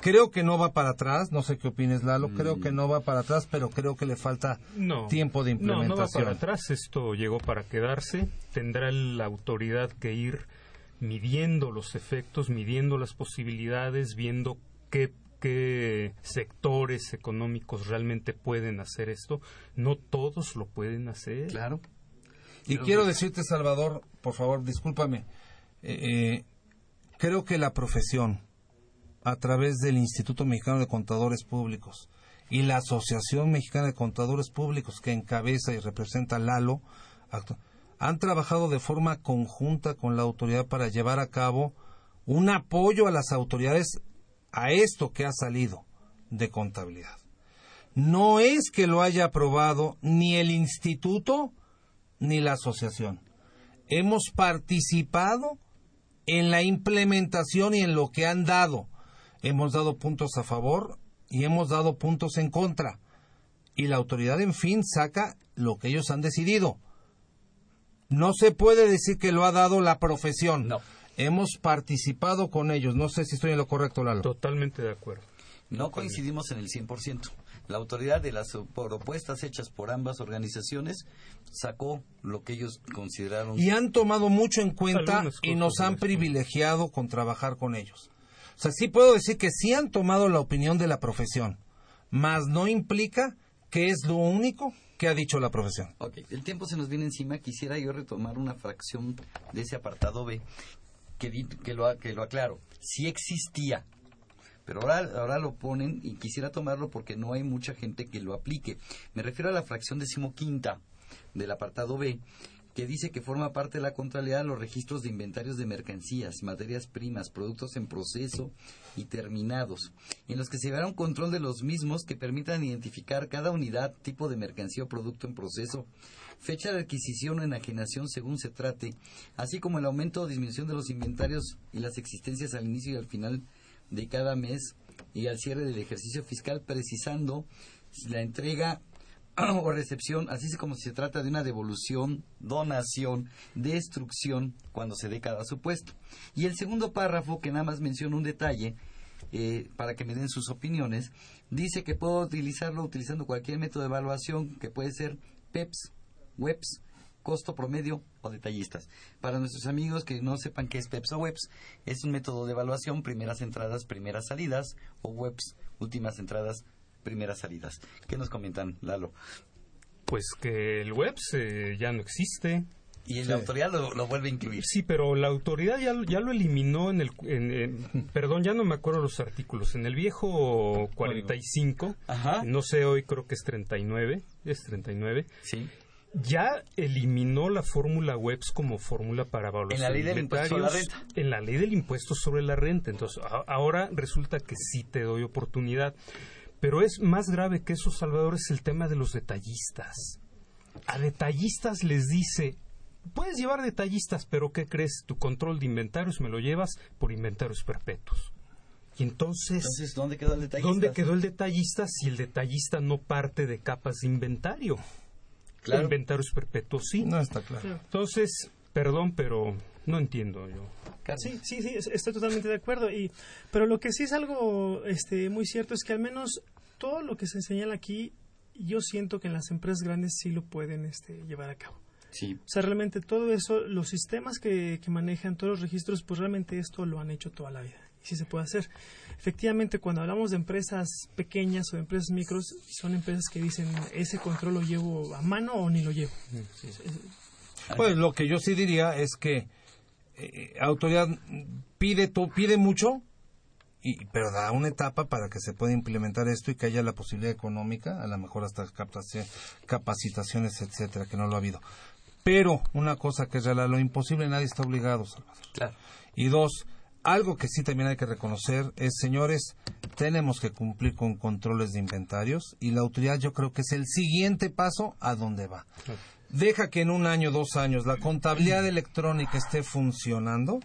Speaker 4: Creo que no va para atrás, no sé qué opines Lalo, creo que no va para atrás, pero creo que le falta
Speaker 3: No.
Speaker 4: tiempo de
Speaker 3: No, no va
Speaker 4: implementación.
Speaker 3: para atrás. Esto llegó para quedarse. Tendrá la autoridad que ir midiendo los efectos, midiendo las posibilidades, viendo qué, qué sectores económicos realmente pueden hacer esto. No todos lo pueden hacer.
Speaker 2: Claro.
Speaker 4: Y quiero decirte, Salvador, por favor, discúlpame, eh, eh, creo que la profesión, a través del Instituto Mexicano de Contadores Públicos y la Asociación Mexicana de Contadores Públicos, que encabeza y representa Lalo, han trabajado de forma conjunta con la autoridad para llevar a cabo un apoyo a las autoridades a esto que ha salido de contabilidad. No es que lo haya aprobado ni el instituto ni la asociación. Hemos participado en la implementación y en lo que han dado. Hemos dado puntos a favor y hemos dado puntos en contra. Y la autoridad, en fin, saca lo que ellos han decidido. No se puede decir que lo ha dado la profesión.
Speaker 2: No.
Speaker 4: Hemos participado con ellos. No sé si estoy en lo correcto, Lalo.
Speaker 3: Totalmente de acuerdo.
Speaker 2: No coincidimos en el 100%. La autoridad de las propuestas hechas por ambas organizaciones sacó lo que ellos consideraron.
Speaker 4: y han tomado mucho en cuenta y nos han privilegiado con trabajar con ellos. O sea, sí puedo decir que sí han tomado la opinión de la profesión, mas no implica que es lo único que ha dicho la profesión.
Speaker 2: Ok, el tiempo se nos viene encima. Quisiera yo retomar una fracción de ese apartado B que, di- que, lo, que lo aclaro. Sí existía, pero ahora, ahora lo ponen y quisiera tomarlo porque no hay mucha gente que lo aplique. Me refiero a la fracción decimoquinta del apartado B que dice que forma parte de la contabilidad los registros de inventarios de mercancías, materias primas, productos en proceso y terminados, en los que se llevará un control de los mismos que permitan identificar cada unidad, tipo de mercancía o producto en proceso, fecha de adquisición o enajenación según se trate, así como el aumento o disminución de los inventarios y las existencias al inicio y al final de cada mes y al cierre del ejercicio fiscal, precisando la entrega <clears throat> o recepción, así como si se trata de una devolución, donación, destrucción, cuando se dé cada supuesto. Y el segundo párrafo, que nada más menciona un detalle, eh, para que me den sus opiniones, dice que puedo utilizarlo utilizando cualquier método de evaluación, que puede ser PEPS, WEPS, costo promedio o detallistas. Para nuestros amigos que no sepan qué es PEPS o WEPS, es un método de evaluación, primeras entradas, primeras salidas, o WEPS, últimas entradas, primeras salidas. ¿Qué nos comentan, Lalo?
Speaker 3: Pues que el WEBS eh, ya no existe.
Speaker 2: Y la autoridad lo, lo vuelve a incluir.
Speaker 3: Sí, pero la autoridad ya, lo- ya lo eliminó en el... en- en- <laughs> perdón, ya no me acuerdo los artículos. En el viejo 45,
Speaker 2: Ajá.
Speaker 3: no sé, hoy creo que es 39, es 39,
Speaker 2: Sí.
Speaker 3: Ya eliminó la fórmula WEBS como fórmula para evaluación
Speaker 2: En la ley
Speaker 3: de
Speaker 2: del impuesto sobre la renta.
Speaker 3: En la ley del impuesto sobre la renta. Entonces, a- ahora resulta que sí te doy oportunidad. Pero es más grave que eso, Salvador, es el tema de los detallistas. A detallistas les dice, puedes llevar detallistas, pero ¿qué crees? Tu control de inventarios me lo llevas por inventarios perpetuos. Y entonces,
Speaker 2: Entonces, ¿dónde quedó el detalle?
Speaker 3: ¿dónde quedó el detallista si el detallista no parte de capas de inventario?
Speaker 2: Claro.
Speaker 3: Inventarios perpetuos sí.
Speaker 4: No está claro.
Speaker 3: Entonces, perdón, pero no entiendo yo.
Speaker 5: Sí, sí, sí, es- estoy totalmente de acuerdo. Y, pero lo que sí es algo este, muy cierto es que al menos todo lo que se señala aquí, yo siento que en las empresas grandes sí lo pueden este, llevar a cabo.
Speaker 2: Sí.
Speaker 5: O sea, realmente todo eso, los sistemas que, que manejan todos los registros, pues realmente esto lo han hecho toda la vida. Y sí se puede hacer. Efectivamente, cuando hablamos de empresas pequeñas o de empresas micros, son empresas que dicen, ese control lo llevo a mano o ni lo llevo.
Speaker 4: Pues lo que yo sí diría es que eh, autoridad pide to- pide mucho, y, pero da una etapa para que se pueda implementar esto y que haya la posibilidad económica, a lo mejor hasta capacitaciones, etcétera, que no lo ha habido. Pero una cosa que es real, lo imposible nadie está obligado, Salvador.
Speaker 2: Claro.
Speaker 4: Y dos, algo que sí también hay que reconocer es, señores, tenemos que cumplir con controles de inventarios y la autoridad yo creo que es el siguiente paso a donde va. Deja que en un año, dos años, la contabilidad electrónica esté funcionando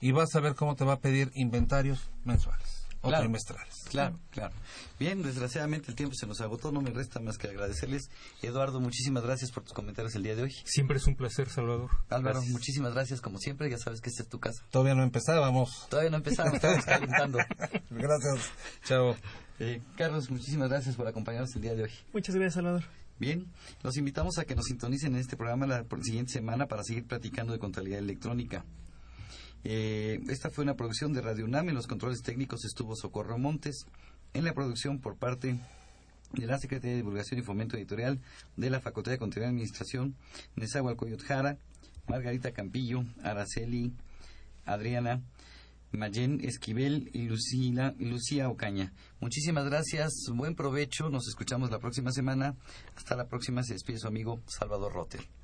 Speaker 4: y vas a ver cómo te va a pedir inventarios mensuales o
Speaker 2: Claro.
Speaker 4: trimestrales.
Speaker 2: Claro, claro. Bien, desgraciadamente el tiempo se nos agotó, no me resta más que agradecerles. Eduardo, muchísimas gracias por tus comentarios el día de hoy.
Speaker 3: Siempre es un placer, Salvador.
Speaker 2: Álvaro,
Speaker 3: Gracias.
Speaker 2: muchísimas gracias como siempre, ya sabes que esta es tu casa.
Speaker 4: Todavía no empezábamos.
Speaker 2: Todavía no empezamos, <laughs> estamos calentando.
Speaker 4: Gracias. Chao.
Speaker 2: Eh, Carlos, muchísimas gracias por acompañarnos el día de hoy.
Speaker 5: Muchas gracias, Salvador.
Speaker 2: Bien, los invitamos a que nos sintonicen en este programa la siguiente semana para seguir platicando de contabilidad electrónica. Eh, esta fue una producción de Radio UNAM. Los controles técnicos estuvo Socorro Montes. En la producción por parte de la Secretaría de Divulgación y Fomento Editorial de la Facultad de Contabilidad y Administración, Nezahualcóyotl Jara, Margarita Campillo, Araceli, Adriana, Mayen Esquivel y Lucila, Lucía Ocaña. Muchísimas gracias, buen provecho, nos escuchamos la próxima semana. Hasta la próxima, se despide su amigo Salvador Rotter.